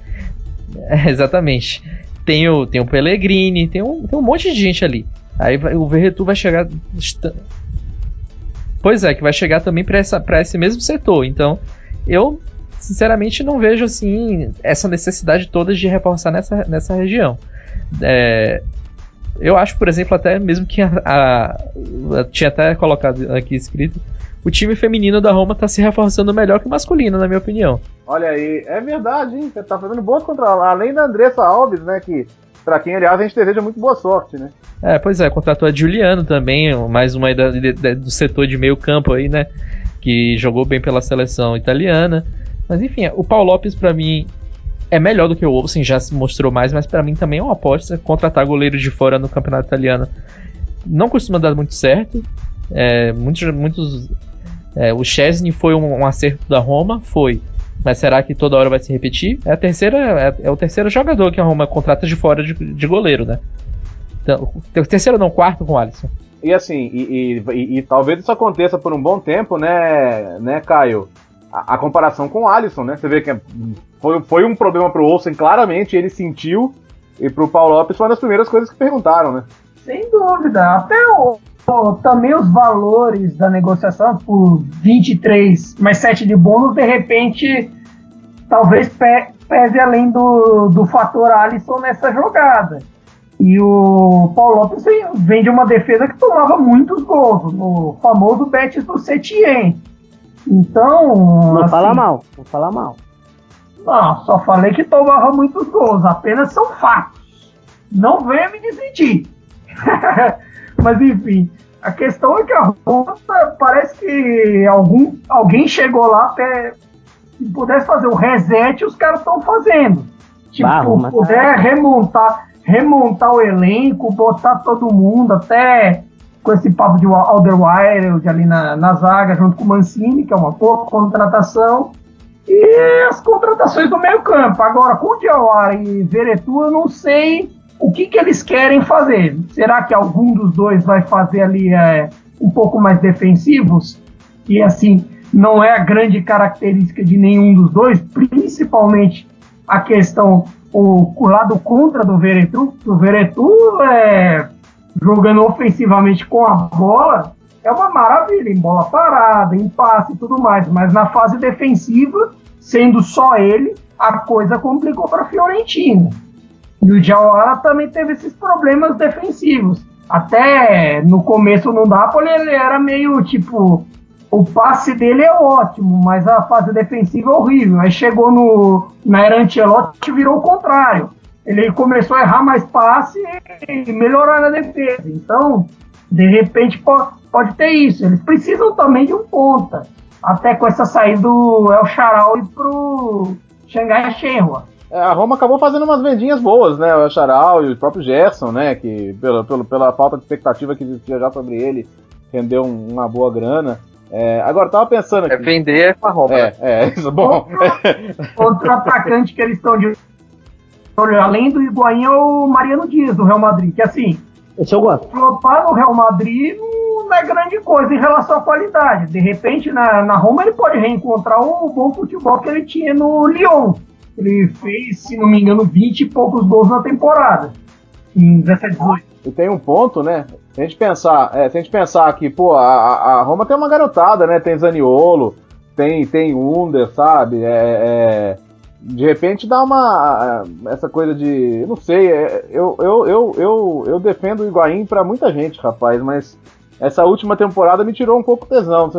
É, exatamente. Tem o, tem o Pellegrini, tem um, tem um monte de gente ali. Aí vai, o Verretu vai chegar. Pois é, que vai chegar também para esse mesmo setor. Então, eu sinceramente não vejo assim essa necessidade toda de reforçar nessa, nessa região. É, eu acho, por exemplo, até mesmo que a, a, tinha até colocado aqui escrito, o time feminino da Roma está se reforçando melhor que o masculino, na minha opinião. Olha aí, é verdade, hein? Você tá fazendo boas contra além da Andressa Alves, né, que para quem, aliás, a gente deseja muito boa sorte, né? É, pois é, contratou a Juliano também, mais uma aí da, do setor de meio campo aí, né, que jogou bem pela seleção italiana. Mas enfim, o Paulo Lopes para mim é melhor do que o Olsen, já se mostrou mais, mas para mim também é uma aposta contratar goleiro de fora no campeonato italiano. Não costuma dar muito certo. É, muitos, muitos é, o Chesney foi um, um, acerto da Roma, foi. Mas será que toda hora vai se repetir? É a terceira, é, é o terceiro jogador que a Roma contrata de fora de, de goleiro, né? Então, terceiro não, quarto com o Alisson. E assim, e, e, e, talvez isso aconteça por um bom tempo, né, né, Caio? A, a comparação com o Alisson, né? Você vê que é, foi, foi um problema pro Olsen, claramente, ele sentiu, e pro Paulo Lopes foi uma das primeiras coisas que perguntaram, né? Sem dúvida. Até o, o, também os valores da negociação por 23 mais 7 de bônus, de repente, talvez pe, pese além do, do fator Alisson nessa jogada. E o Paulo Lopes vem de uma defesa que tomava muitos gols, no famoso Betis do Setien. Então. Não assim, fala mal, não fala mal. Não, só falei que tomava muitos gols, apenas são fatos. Não venha me desmentir. Mas enfim, a questão é que a Roma parece que algum, alguém chegou lá até. Se pudesse fazer o reset, os caras estão fazendo. Tipo, bah, puder tá... remontar remontar o elenco, botar todo mundo, até com esse papo de Alderweireld ali na, na zaga, junto com o Mancini, que é uma boa contratação. E as contratações do meio campo. Agora, com o Diawara e Veretu, eu não sei o que, que eles querem fazer. Será que algum dos dois vai fazer ali é, um pouco mais defensivos? E assim, não é a grande característica de nenhum dos dois, principalmente a questão o, o lado contra do Veretu, o Veretu é, jogando ofensivamente com a bola é uma maravilha, em bola parada, em passe e tudo mais, mas na fase defensiva, sendo só ele, a coisa complicou para a Fiorentina. E o Jauara também teve esses problemas defensivos. Até no começo no Napoli ele era meio tipo o passe dele é ótimo, mas a fase defensiva é horrível. Aí chegou no, na era Ancelotti e virou o contrário. Ele começou a errar mais passe e melhorar na defesa. Então, de repente, pode, pode ter isso. Eles precisam também de um ponta. Até com essa saída do El Charal pro Xangai Shenhua. É, a Roma acabou fazendo umas vendinhas boas, né? O Charal e o próprio Gerson, né? Que pela, pela, pela falta de expectativa que existia já sobre ele, rendeu uma boa grana. É, agora, tava pensando aqui. É vender com a Roma. É, é, isso, bom. Outro, outro atacante que eles estão de além do Higuaín é o Mariano Dias, do Real Madrid, que assim, esse eu gosto. Flopar no Real Madrid não é grande coisa em relação à qualidade. De repente, na, na Roma, ele pode reencontrar o bom futebol que ele tinha no Lyon. Ele fez, se não me engano, 20 e poucos gols na temporada. Em 17, 18. E tem um ponto, né? Se a gente pensar, é, se a gente pensar que, pô, a, a Roma tem uma garotada, né? Tem Zaniolo, tem, tem Under, sabe? É, é, de repente dá uma. Essa coisa de. Não sei, é, eu, eu, eu, eu, eu defendo o Higuaín pra muita gente, rapaz, mas essa última temporada me tirou um pouco tesão.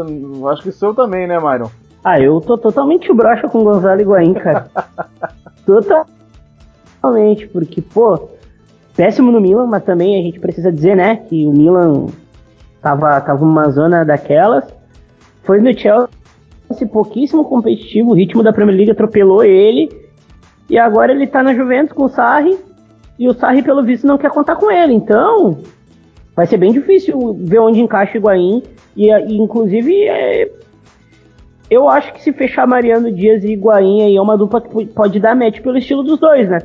Acho que o seu também, né, Myron? Ah, eu tô totalmente broxa com o Gonzalo Higuaín, cara. totalmente, porque, pô péssimo no Milan, mas também a gente precisa dizer, né, que o Milan tava, tava numa zona daquelas. Foi no Chelsea pouquíssimo competitivo, o ritmo da Premier League atropelou ele. E agora ele tá na Juventus com o Sarri, e o Sarri, pelo visto, não quer contar com ele. Então, vai ser bem difícil ver onde encaixa o Higuaín. E, e inclusive, é, eu acho que se fechar Mariano Dias e Higuaín aí é uma dupla que pode dar match pelo estilo dos dois, né?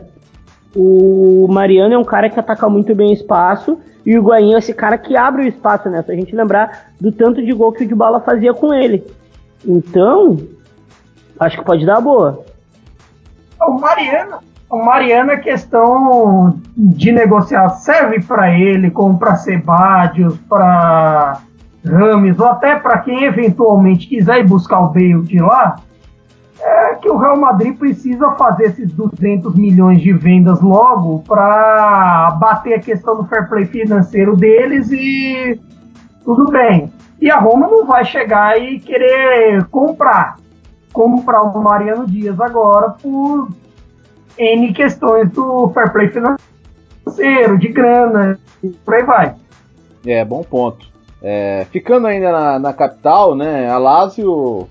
O Mariano é um cara que ataca muito bem o espaço e o Higuaín é esse cara que abre o espaço, né? Se a gente lembrar do tanto de gol que o de bala fazia com ele. Então, acho que pode dar boa. O Mariano, o Mariano é questão de negociar. Serve para ele, como para Sebadios, para Rames, ou até para quem eventualmente quiser ir buscar o Bale de lá é que o Real Madrid precisa fazer esses 200 milhões de vendas logo para bater a questão do fair play financeiro deles e tudo bem. E a Roma não vai chegar e querer comprar, comprar o Mariano Dias agora por N questões do fair play financeiro, de grana, e por aí vai. É, bom ponto. É, ficando ainda na, na capital, né, a Lazio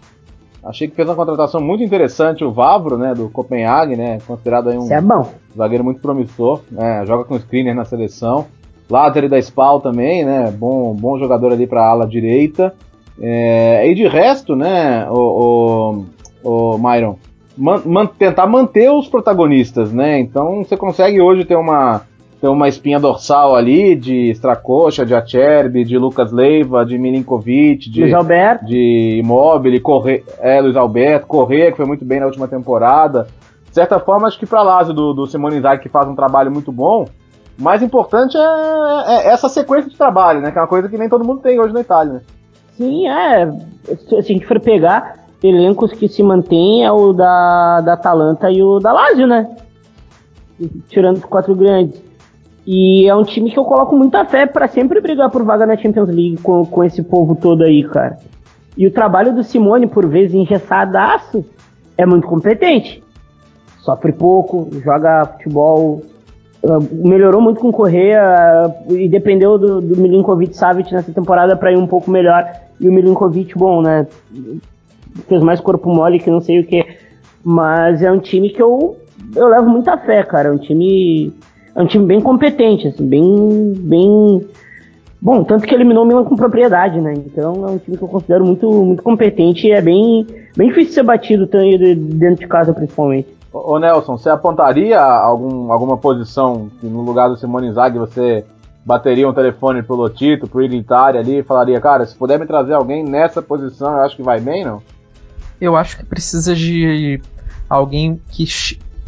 Achei que fez uma contratação muito interessante o Vavro, né, do Copenhague, né, considerado aí um é zagueiro muito promissor, né, joga com screener na seleção. Lateral da Spal também, né, bom, bom jogador ali para ala direita. É, e de resto, né, o, o, o Myron, man, man, tentar manter os protagonistas, né? Então você consegue hoje ter uma ter uma espinha dorsal ali de Stracocha, de Acerbi, de Lucas Leiva, de Milinkovic, de Luiz Alberto, de Immobile, Corre, é, Luiz Alberto, Corrêa, que foi muito bem na última temporada. De certa forma, acho que para Lazio do, do Simone Inzaghi, que faz um trabalho muito bom, o mais importante é, é, essa sequência de trabalho, né? Que é uma coisa que nem todo mundo tem hoje na Itália, né? Sim, é. Se a gente for pegar elencos que se mantêm, é o da, da Atalanta e o da Lazio, né? Tirando os quatro grandes. E é um time que eu coloco muita fé para sempre brigar por vaga na Champions League com, com esse povo todo aí, cara. E o trabalho do Simone, por vezes engessadaço, é muito competente. Sofre pouco, joga futebol, ah, melhorou muito com o Correia e dependeu do, do Milinkovic Savic nessa temporada para ir um pouco melhor. E o Milinkovic, bom, né? Fez mais corpo mole que não sei o que. Mas é um time que eu, eu levo muita fé, cara. É um time é um time bem competente, assim, bem, bem. Bom, tanto que eliminou o Milan com propriedade, né? Então é um time que eu considero muito, muito competente e é bem, bem difícil de ser batido dentro de casa, principalmente. Ô Nelson, você apontaria algum, alguma posição que no lugar do Simone Zaghi você bateria um telefone pro Lotito, pro Ilitari ali e falaria, cara, se puder me trazer alguém nessa posição, eu acho que vai bem, não? Eu acho que precisa de alguém que,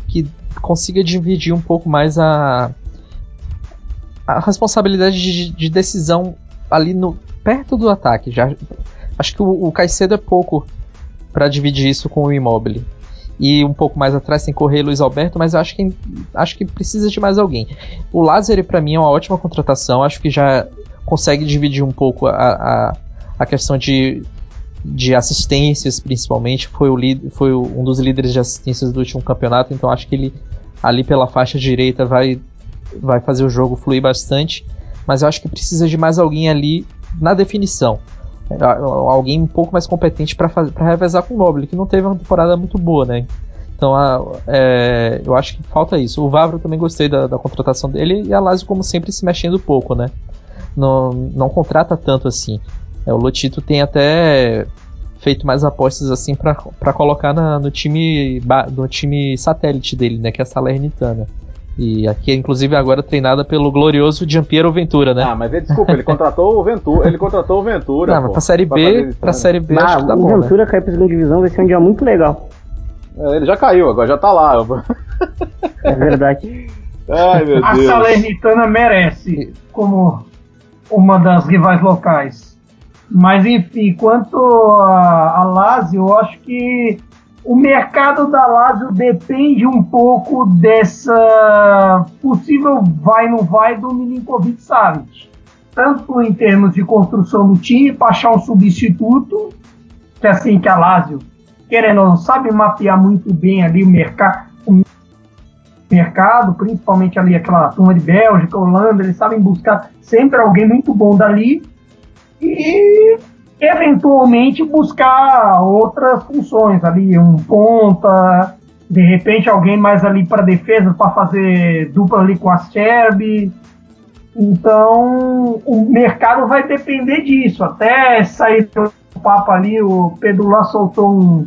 que consiga dividir um pouco mais a, a responsabilidade de, de decisão ali no perto do ataque. Já acho que o, o Caicedo é pouco para dividir isso com o Immobile. E um pouco mais atrás tem Correia e Luiz Alberto, mas acho que, acho que precisa de mais alguém. O Lázaro, para mim, é uma ótima contratação. Acho que já consegue dividir um pouco a, a, a questão de, de assistências, principalmente. Foi, o, foi um dos líderes de assistências do último campeonato, então acho que ele ali pela faixa direita vai, vai fazer o jogo fluir bastante, mas eu acho que precisa de mais alguém ali na definição. É, alguém um pouco mais competente para revezar com o Mobile, que não teve uma temporada muito boa, né? Então a, é, eu acho que falta isso. O Vavro também gostei da, da, contratação dele e a Lazio, como sempre, se mexendo pouco, né? Não, não contrata tanto assim. É, o Lotito tem até feito mais apostas assim para colocar na, no time no time satélite dele, né, que é a Salernitana. E aqui, inclusive, agora treinada pelo glorioso Giampiero Ventura, né? Ah, mas ele, desculpa, ele contratou o Ventura. Ele contratou o Ventura. Não, mas pra Série B, pra, pra Série B, ah, acho que tá o bom. O Ventura né? cair pra segunda divisão vai ser um dia muito legal. É, ele já caiu, agora já tá lá. É verdade. Ai, meu a Deus. A Salernitana merece como uma das rivais locais. Mas enfim, quanto a, Lazio, eu acho que o mercado da Lazio depende um pouco dessa possível vai não vai do Milinkovic Savic. Tanto em termos de construção do time, para achar um substituto, que assim que a Lazio, querendo ou não, sabe mapear muito bem ali o mercado, o mercado, principalmente ali aquela turma de Bélgica, Holanda, eles sabem buscar sempre alguém muito bom dali e eventualmente buscar outras funções ali, um ponta, de repente alguém mais ali para defesa para fazer dupla ali com a Serbi. Então o mercado vai depender disso. Até sair o papo ali, o Pedro lá soltou um,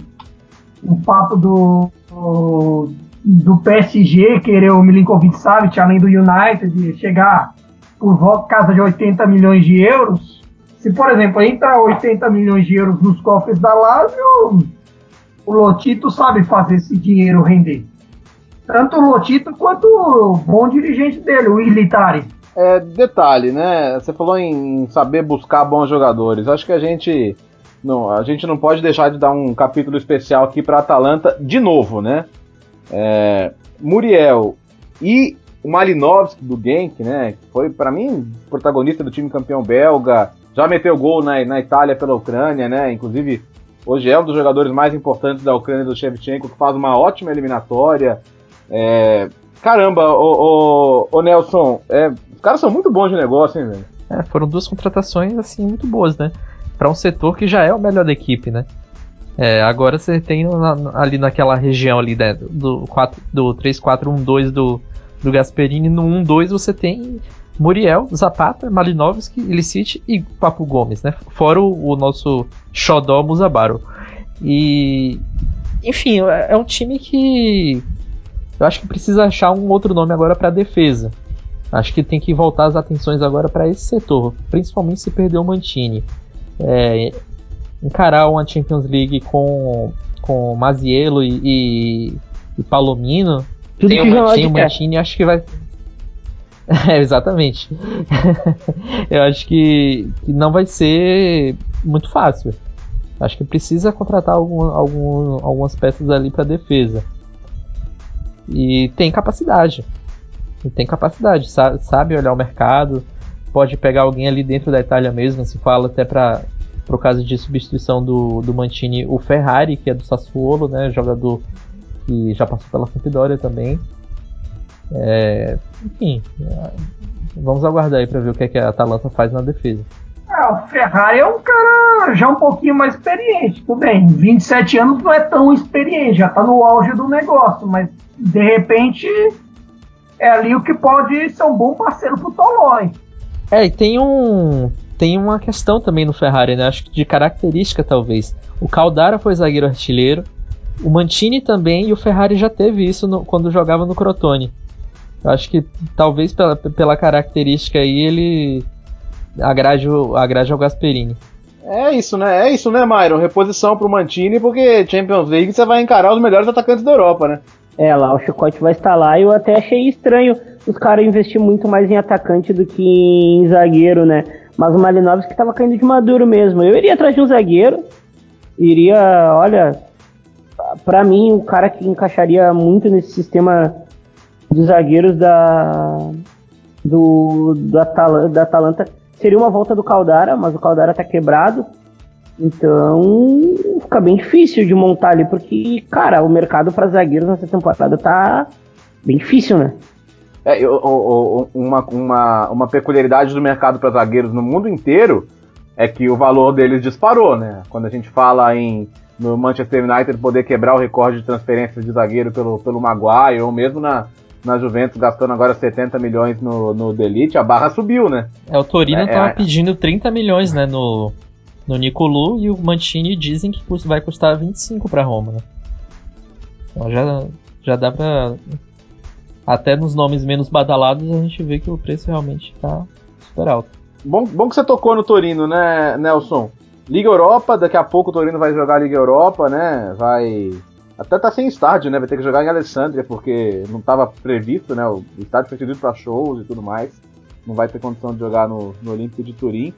um papo do, do, do PSG querer o Milinkovic Savic além do United chegar por volta casa de 80 milhões de euros se, por exemplo, entra 80 milhões de euros nos cofres da Lazio, o Lotito sabe fazer esse dinheiro render. Tanto o Lotito quanto o bom dirigente dele, o Ilitari. É, detalhe, né? Você falou em saber buscar bons jogadores. Acho que a gente não, a gente não pode deixar de dar um capítulo especial aqui para Atalanta de novo, né? É, Muriel e o Malinovski do Genk, né? Que foi para mim protagonista do time campeão belga, já meteu gol na, na Itália pela Ucrânia, né? Inclusive, hoje é um dos jogadores mais importantes da Ucrânia do Shevchenko, que faz uma ótima eliminatória. É... Caramba, o, o, o Nelson, é... os caras são muito bons de negócio, hein, velho? É, foram duas contratações, assim, muito boas, né? Para um setor que já é o melhor da equipe, né? É, agora você tem na, ali naquela região ali né, do, 4, do 3-4-1-2 do, do Gasperini, no 1-2 você tem Muriel, Zapata, Malinovski, Illicite e Papo Gomes, né? Fora o, o nosso Xodó Musabaro. E. Enfim, é, é um time que. Eu acho que precisa achar um outro nome agora para defesa. Acho que tem que voltar as atenções agora para esse setor, principalmente se perder o Mantini. É, encarar uma Champions League com, com Maziello e, e, e Palomino. Tudo tem que o, tem o Mantini, acho que vai, é, exatamente. eu acho que, que, não vai ser muito fácil. Acho que precisa contratar algum, algum, algumas peças ali para defesa. E tem capacidade. E tem capacidade, sabe, sabe, olhar o mercado. Pode pegar alguém ali dentro da Itália mesmo. Se fala até para o caso de substituição do, do Mantini, o Ferrari, que é do Sassuolo, né, jogador que já passou pela Sampdoria também. É, enfim, vamos aguardar aí para ver o que, é que a Atalanta faz na defesa. É, o Ferrari é um cara já um pouquinho mais experiente, tudo bem. 27 anos não é tão experiente, já tá no auge do negócio, mas de repente é ali o que pode ser um bom parceiro pro Tolói. É, e tem um. Tem uma questão também no Ferrari, né? Acho que de característica, talvez. O Caldara foi zagueiro artilheiro, o Mantini também, e o Ferrari já teve isso no, quando jogava no Crotone. Eu acho que talvez pela, pela característica aí ele agrade, agrade ao Gasperini. É isso, né? É isso, né, Myron? Reposição pro Mantini, porque Champions League você vai encarar os melhores atacantes da Europa, né? É, lá o chicote vai estar lá e eu até achei estranho os caras investir muito mais em atacante do que em zagueiro, né? Mas o Malinovski estava caindo de maduro mesmo. Eu iria atrás de um zagueiro, iria, olha, para mim o cara que encaixaria muito nesse sistema de zagueiros da, do, do Atal da Atalanta seria uma volta do Caldara, mas o Caldara tá quebrado. Então fica bem difícil de montar ali, porque, cara, o mercado para zagueiros nessa temporada tá bem difícil, né? É, uma, uma, uma peculiaridade do mercado para zagueiros no mundo inteiro é que o valor deles disparou, né? Quando a gente fala em no Manchester United poder quebrar o recorde de transferências de zagueiro pelo, pelo Maguire, ou mesmo na, na Juventus gastando agora 70 milhões no, no Delite, a barra subiu, né? É, o Torino é, tava é... pedindo 30 milhões, né, no, no Nicolu e o Mantini dizem que vai custar 25 para Roma, né? Então já, já dá pra. Até nos nomes menos badalados a gente vê que o preço realmente tá super alto. Bom, bom que você tocou no Torino, né, Nelson? Liga Europa, daqui a pouco o Torino vai jogar Liga Europa, né? Vai até tá sem estádio, né? Vai ter que jogar em Alessandria, porque não estava previsto, né? O estádio foi pedido para shows e tudo mais. Não vai ter condição de jogar no, no Olímpico de Turim.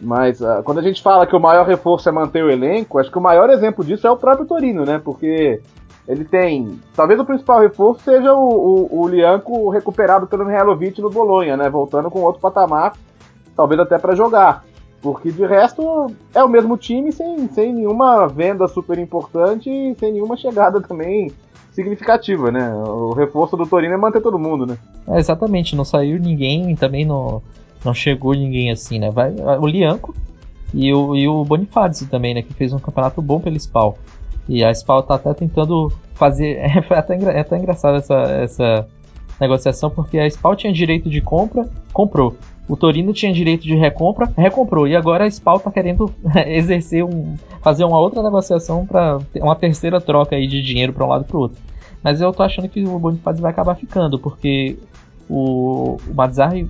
Mas uh, quando a gente fala que o maior reforço é manter o elenco, acho que o maior exemplo disso é o próprio Torino, né? Porque ele tem. Talvez o principal reforço seja o, o, o Lianco recuperado pelo Mihailovic no Bolonha, né? Voltando com outro patamar, talvez até para jogar. Porque de resto é o mesmo time sem, sem nenhuma venda super importante e sem nenhuma chegada também significativa, né? O reforço do Torino é manter todo mundo, né? É, exatamente, não saiu ninguém também não, não chegou ninguém assim, né? Vai, o Lianco e o, e o Bonifazzi também, né? Que fez um campeonato bom pelo Spal. E a Spal tá até tentando fazer. É, até, é até engraçado essa, essa negociação, porque a Spal tinha direito de compra, comprou. O Torino tinha direito de recompra, recomprou. E agora a SPAL está querendo exercer um. fazer uma outra negociação para uma terceira troca aí de dinheiro para um lado para o outro. Mas eu tô achando que o Bonifazzi vai acabar ficando, porque o, o Mazzarri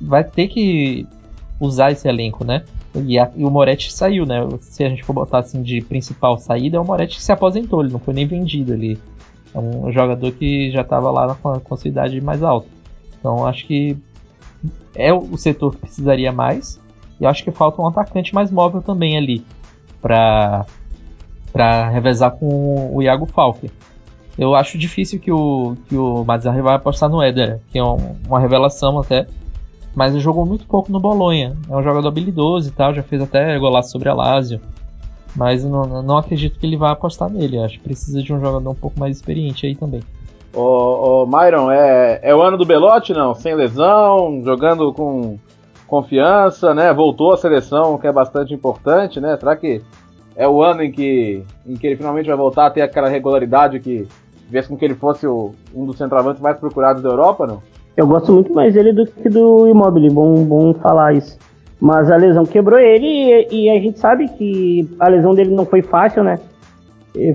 vai ter que usar esse elenco, né? E, a, e, o Moretti saiu, né? Se a gente for botar assim de principal saída, é o Moretti que se aposentou, ele não foi nem vendido ali. É um jogador que já estava lá com a, com a sua idade mais alta. Então acho que é o setor que precisaria mais. E acho que falta um atacante mais móvel também ali para para revezar com o Iago Falque. Eu acho difícil que o que o Mazzarri vai apostar no Éder, que é um, uma revelação até, mas ele jogou muito pouco no Bolonha. É um jogador habilidoso e tal, já fez até golaço sobre a Lazio. Mas não, não acredito que ele vai apostar nele. Acho que precisa de um jogador um pouco mais experiente aí também. Ô, ô Myron, é, é o ano do Belote, não? Sem lesão, jogando com confiança, né? Voltou à seleção, que é bastante importante, né? Será que é o ano em que, em que ele finalmente vai voltar a ter aquela regularidade que fez com que ele fosse o, um dos centroavantes mais procurados da Europa, não? Eu gosto muito mais dele do que do Immobile, bom, bom falar isso. Mas a lesão quebrou ele e, e, a gente sabe que a lesão dele não foi fácil, né?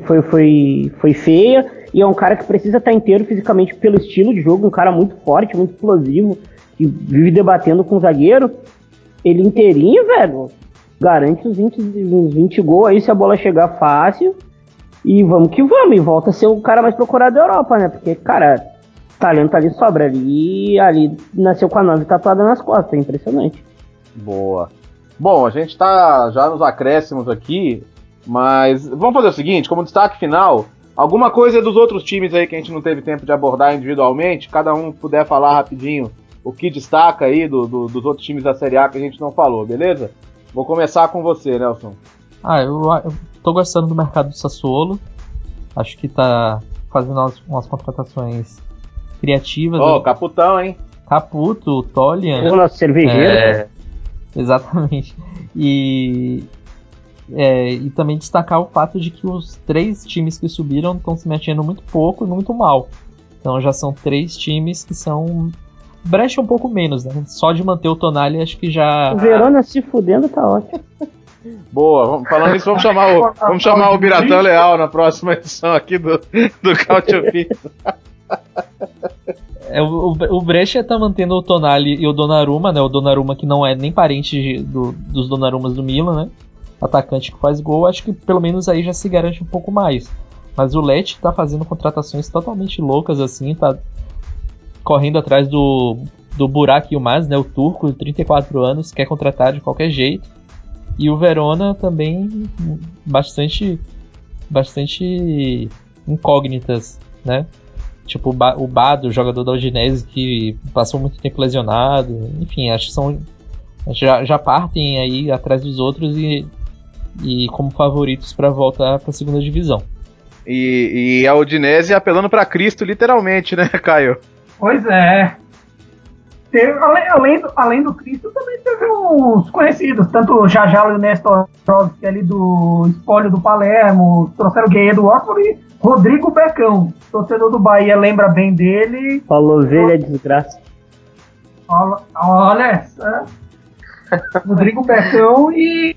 Foi, foi, foi feia. E é um cara que precisa estar inteiro fisicamente pelo estilo de jogo, um cara muito forte, muito explosivo, que vive debatendo com o zagueiro. Ele inteirinho, velho, garante uns 20, uns 20 gols aí se a bola chegar fácil. E vamos que vamos, e volta a ser o cara mais procurado da Europa, né? Porque, cara, talento ali sobra ali, ali nasceu com a nove tatuada nas costas, é impressionante. Boa. Bom, a gente está já nos acréscimos aqui, mas vamos fazer o seguinte, como destaque final, alguma coisa dos outros times aí que a gente não teve tempo de abordar individualmente, cada um puder falar rapidinho o que destaca aí do, do, dos outros times da Série A que a gente não falou, beleza? Vou começar com você, Nelson. Ah, eu, eu tô gostando do mercado do Sassuolo. Acho que tá fazendo umas, umas contratações criativas. Ó, oh, Caputão, hein? Caputo, Tolian. O nosso cervejeiro. É, Exatamente. E, é, e também destacar o fato de que os três times que subiram estão se mexendo muito pouco e muito mal. Então já são três times que são. Brecha um pouco menos, né? Só de manter o Tonali acho que já. O Verona se fudendo tá ótimo. Boa, falando isso, vamos chamar o, vamos chamar o Biratã Leal na próxima edição aqui do, do Couch É, o, o Brecha tá mantendo o Tonali e o Donnarumma, né? O Donnarumma que não é nem parente do, dos Donnarumas do Milan, né? Atacante que faz gol, acho que pelo menos aí já se garante um pouco mais. Mas o Leti tá fazendo contratações totalmente loucas assim, tá correndo atrás do, do Burak Yilmaz, né? O turco, de 34 anos, quer contratar de qualquer jeito. E o Verona também bastante bastante incógnitas, né? Tipo o Bado, jogador da Udinese, que passou muito tempo lesionado. Enfim, acho que são. Já, já partem aí atrás dos outros e, e como favoritos para voltar para a segunda divisão. E, e a Udinese apelando para Cristo, literalmente, né, Caio? Pois é. Teve, além, além, do, além do Cristo, também teve uns conhecidos, tanto o Jajalo e o Nestor Rossi ali do Espólio do Palermo, trouxeram o Guerreiro do Oxford e Rodrigo Becão, torcedor do Bahia, lembra bem dele. Falou ovelha desgraça. Olha, olha essa. Rodrigo Becão e,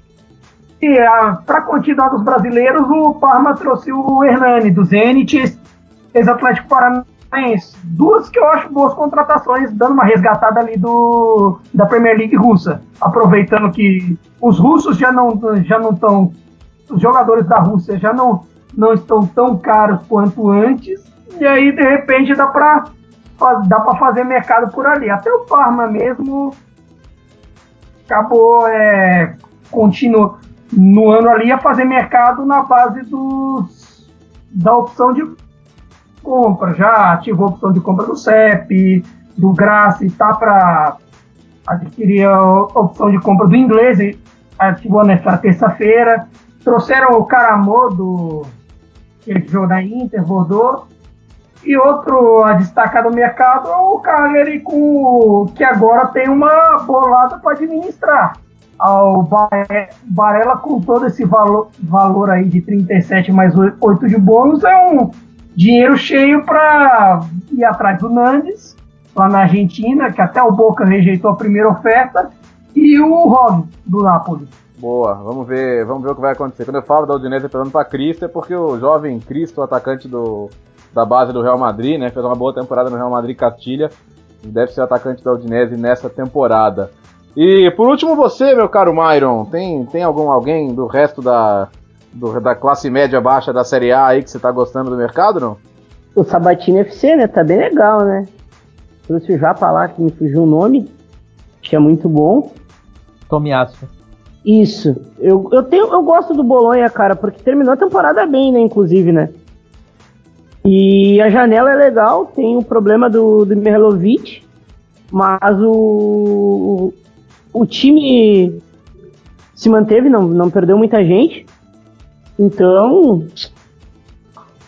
e para continuar dos brasileiros, o Parma trouxe o Hernani do Zenit, ex-Atlético Paranaense. Duas que eu acho boas contratações, dando uma resgatada ali do da Premier League russa. Aproveitando que os russos já não já não estão os jogadores da Rússia já não não estão tão caros quanto antes, e aí de repente dá para dá para fazer mercado por ali. Até o Parma mesmo acabou é, continuando ali a fazer mercado na base dos, da opção de compra. Já ativou a opção de compra do CEP, do Graça, tá para adquirir a opção de compra do inglês, ativou nessa terça-feira. Trouxeram o Caramô do que jogou na Inter, Bordeaux. E outro a destacar no mercado é o Cagliari, que agora tem uma bolada para administrar. O Barella com todo esse valor, valor aí de 37 mais 8 de bônus é um dinheiro cheio para ir atrás do Nandes, lá na Argentina, que até o Boca rejeitou a primeira oferta, e o Robin, do Napoli. Boa, vamos ver, vamos ver o que vai acontecer. Quando eu falo da Udinese apelando para Cristo, é porque o jovem Cristo, atacante do, da base do Real Madrid, né, fez uma boa temporada no Real Madrid Castilha, deve ser o atacante da Udinese nessa temporada. E por último você, meu caro Myron, tem, tem algum alguém do resto da, do, da classe média baixa da Série A aí que você tá gostando do mercado, não? O Sabatini FC, né? Tá bem legal, né? Trouxe o Japa lá, que me fugiu o nome, que é muito bom. Tomiasso. Isso. Eu, eu, tenho, eu gosto do Bolonha, cara, porque terminou a temporada bem, né? Inclusive, né? E a janela é legal, tem o problema do, do Merlovic, mas o, o time se manteve, não, não perdeu muita gente. Então,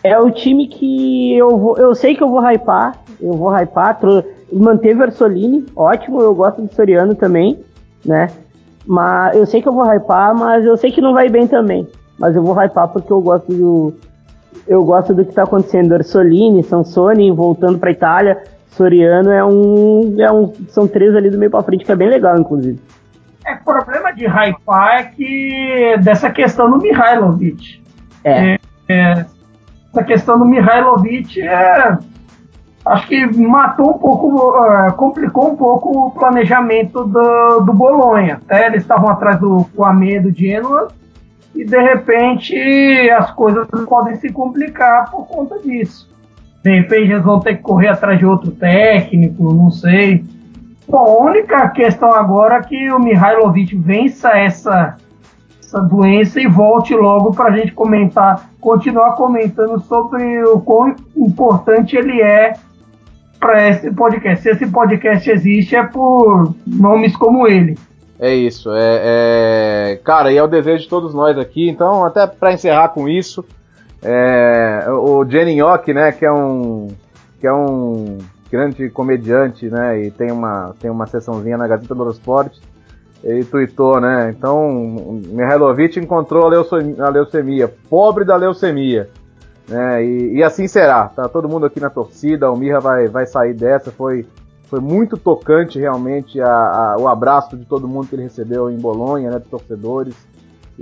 é o time que eu vou, eu sei que eu vou hypar, eu vou hypar, manteve Arsolini, ótimo, eu gosto do Soriano também, né? Mas eu sei que eu vou hypar, mas eu sei que não vai bem também. mas eu vou hypar porque eu gosto do. Eu gosto do que tá acontecendo. Orsolini, Sansoni voltando pra Itália. Soriano é um, é um. São três ali do meio pra frente, que é bem legal, inclusive. É, o problema de hypar é que. dessa questão do Mihailovic. É. é, é essa questão do Mihailovic é acho que matou um pouco, uh, complicou um pouco o planejamento do, do Bolonha. Até eles estavam atrás do Kwame do Genoa e de repente as coisas podem se complicar por conta disso. De repente eles vão ter que correr atrás de outro técnico, não sei. Bom, a única questão agora é que o Mihailovic vença essa, essa doença e volte logo para a gente comentar, continuar comentando sobre o quão importante ele é para esse podcast. Se esse podcast existe é por nomes como ele. É isso, é, é... cara, e é o desejo de todos nós aqui. Então, até para encerrar com isso, é... o Jenny Yock, né, que é um que é um grande comediante, né, e tem uma tem uma sessãozinha na Gazeta do Esporte. Ele tweetou, né? Então, Mihailovic encontrou a leucemia, a leucemia, pobre da leucemia. Né? E, e, assim será. Tá todo mundo aqui na torcida, o Mirra vai, vai sair dessa. Foi, foi muito tocante realmente a, a, o abraço de todo mundo que ele recebeu em Bolonha, né, dos torcedores.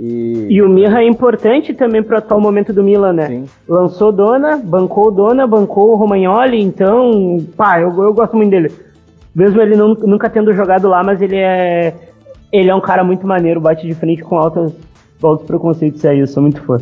E, e o Mirra é importante também para o atual momento do Milan, né? Sim. Lançou Dona, bancou Dona, bancou o Romagnoli, então, pá, eu, eu gosto muito dele. Mesmo ele não, nunca tendo jogado lá, mas ele é ele é um cara muito maneiro, bate de frente com altos, altos preconceitos aí, eu sou muito fã.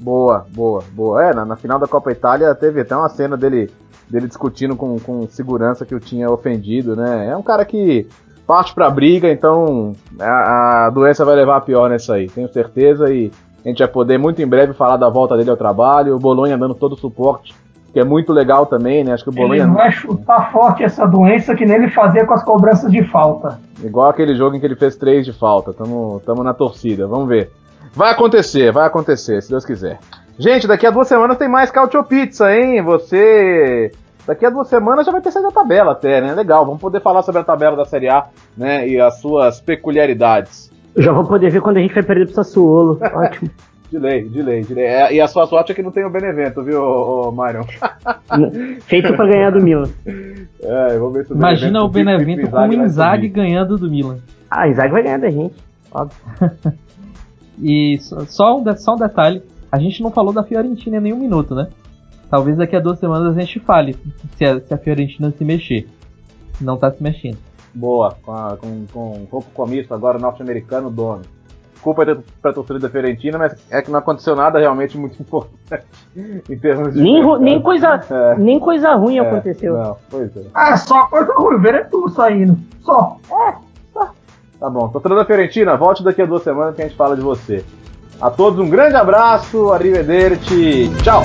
Boa, boa, boa. É, na, na, final da Copa Itália teve até uma cena dele, dele discutindo com, com segurança que o tinha ofendido, né? É um cara que parte pra briga, então a, a doença vai levar a pior nessa aí, tenho certeza. E a gente vai poder muito em breve falar da volta dele ao trabalho, o Bolonha dando todo o suporte, que é muito legal também, né? Acho que o Bolonha. Ele vai chutar forte essa doença que nem ele fazia com as cobranças de falta. Igual aquele jogo em que ele fez três de falta. Tamo, tamo na torcida, vamos ver. Vai acontecer, vai acontecer, se Deus quiser. Gente, daqui a duas semanas tem mais Cautio Pizza, hein? Você. Daqui a duas semanas já vai ter saído a tabela até, né? Legal, vamos poder falar sobre a tabela da Série A, né? E as suas peculiaridades. Já vou poder ver quando a gente vai perder pro Sassuolo. Ótimo. De lei, de lei, de lei. É, e a sua sorte é que não tem o Benevento, viu, ô, ô Myron? Feito pra ganhar do Milan. É, vamos ver se o Imagina Benevento, o Benevento com o Inzaghi ganhando do Milan. Ah, Inzaghi vai ganhar da gente, óbvio. E só um, só um detalhe, a gente não falou da Fiorentina em nenhum minuto, né? Talvez daqui a duas semanas a gente fale se a, se a Fiorentina se mexer. Não tá se mexendo. Boa, com, a, com, com, com o comício agora norte-americano dono. Desculpa pra torcida da Fiorentina, mas é que não aconteceu nada realmente muito importante em termos de. Nem, nem, coisa, é. nem coisa ruim é, aconteceu. Não, pois é. Ah, só coisa ruim, ver é tudo saindo. Só. É. Tá bom. Torcedor da Fiorentina, volte daqui a duas semanas que a gente fala de você. A todos um grande abraço, arrivederci, tchau!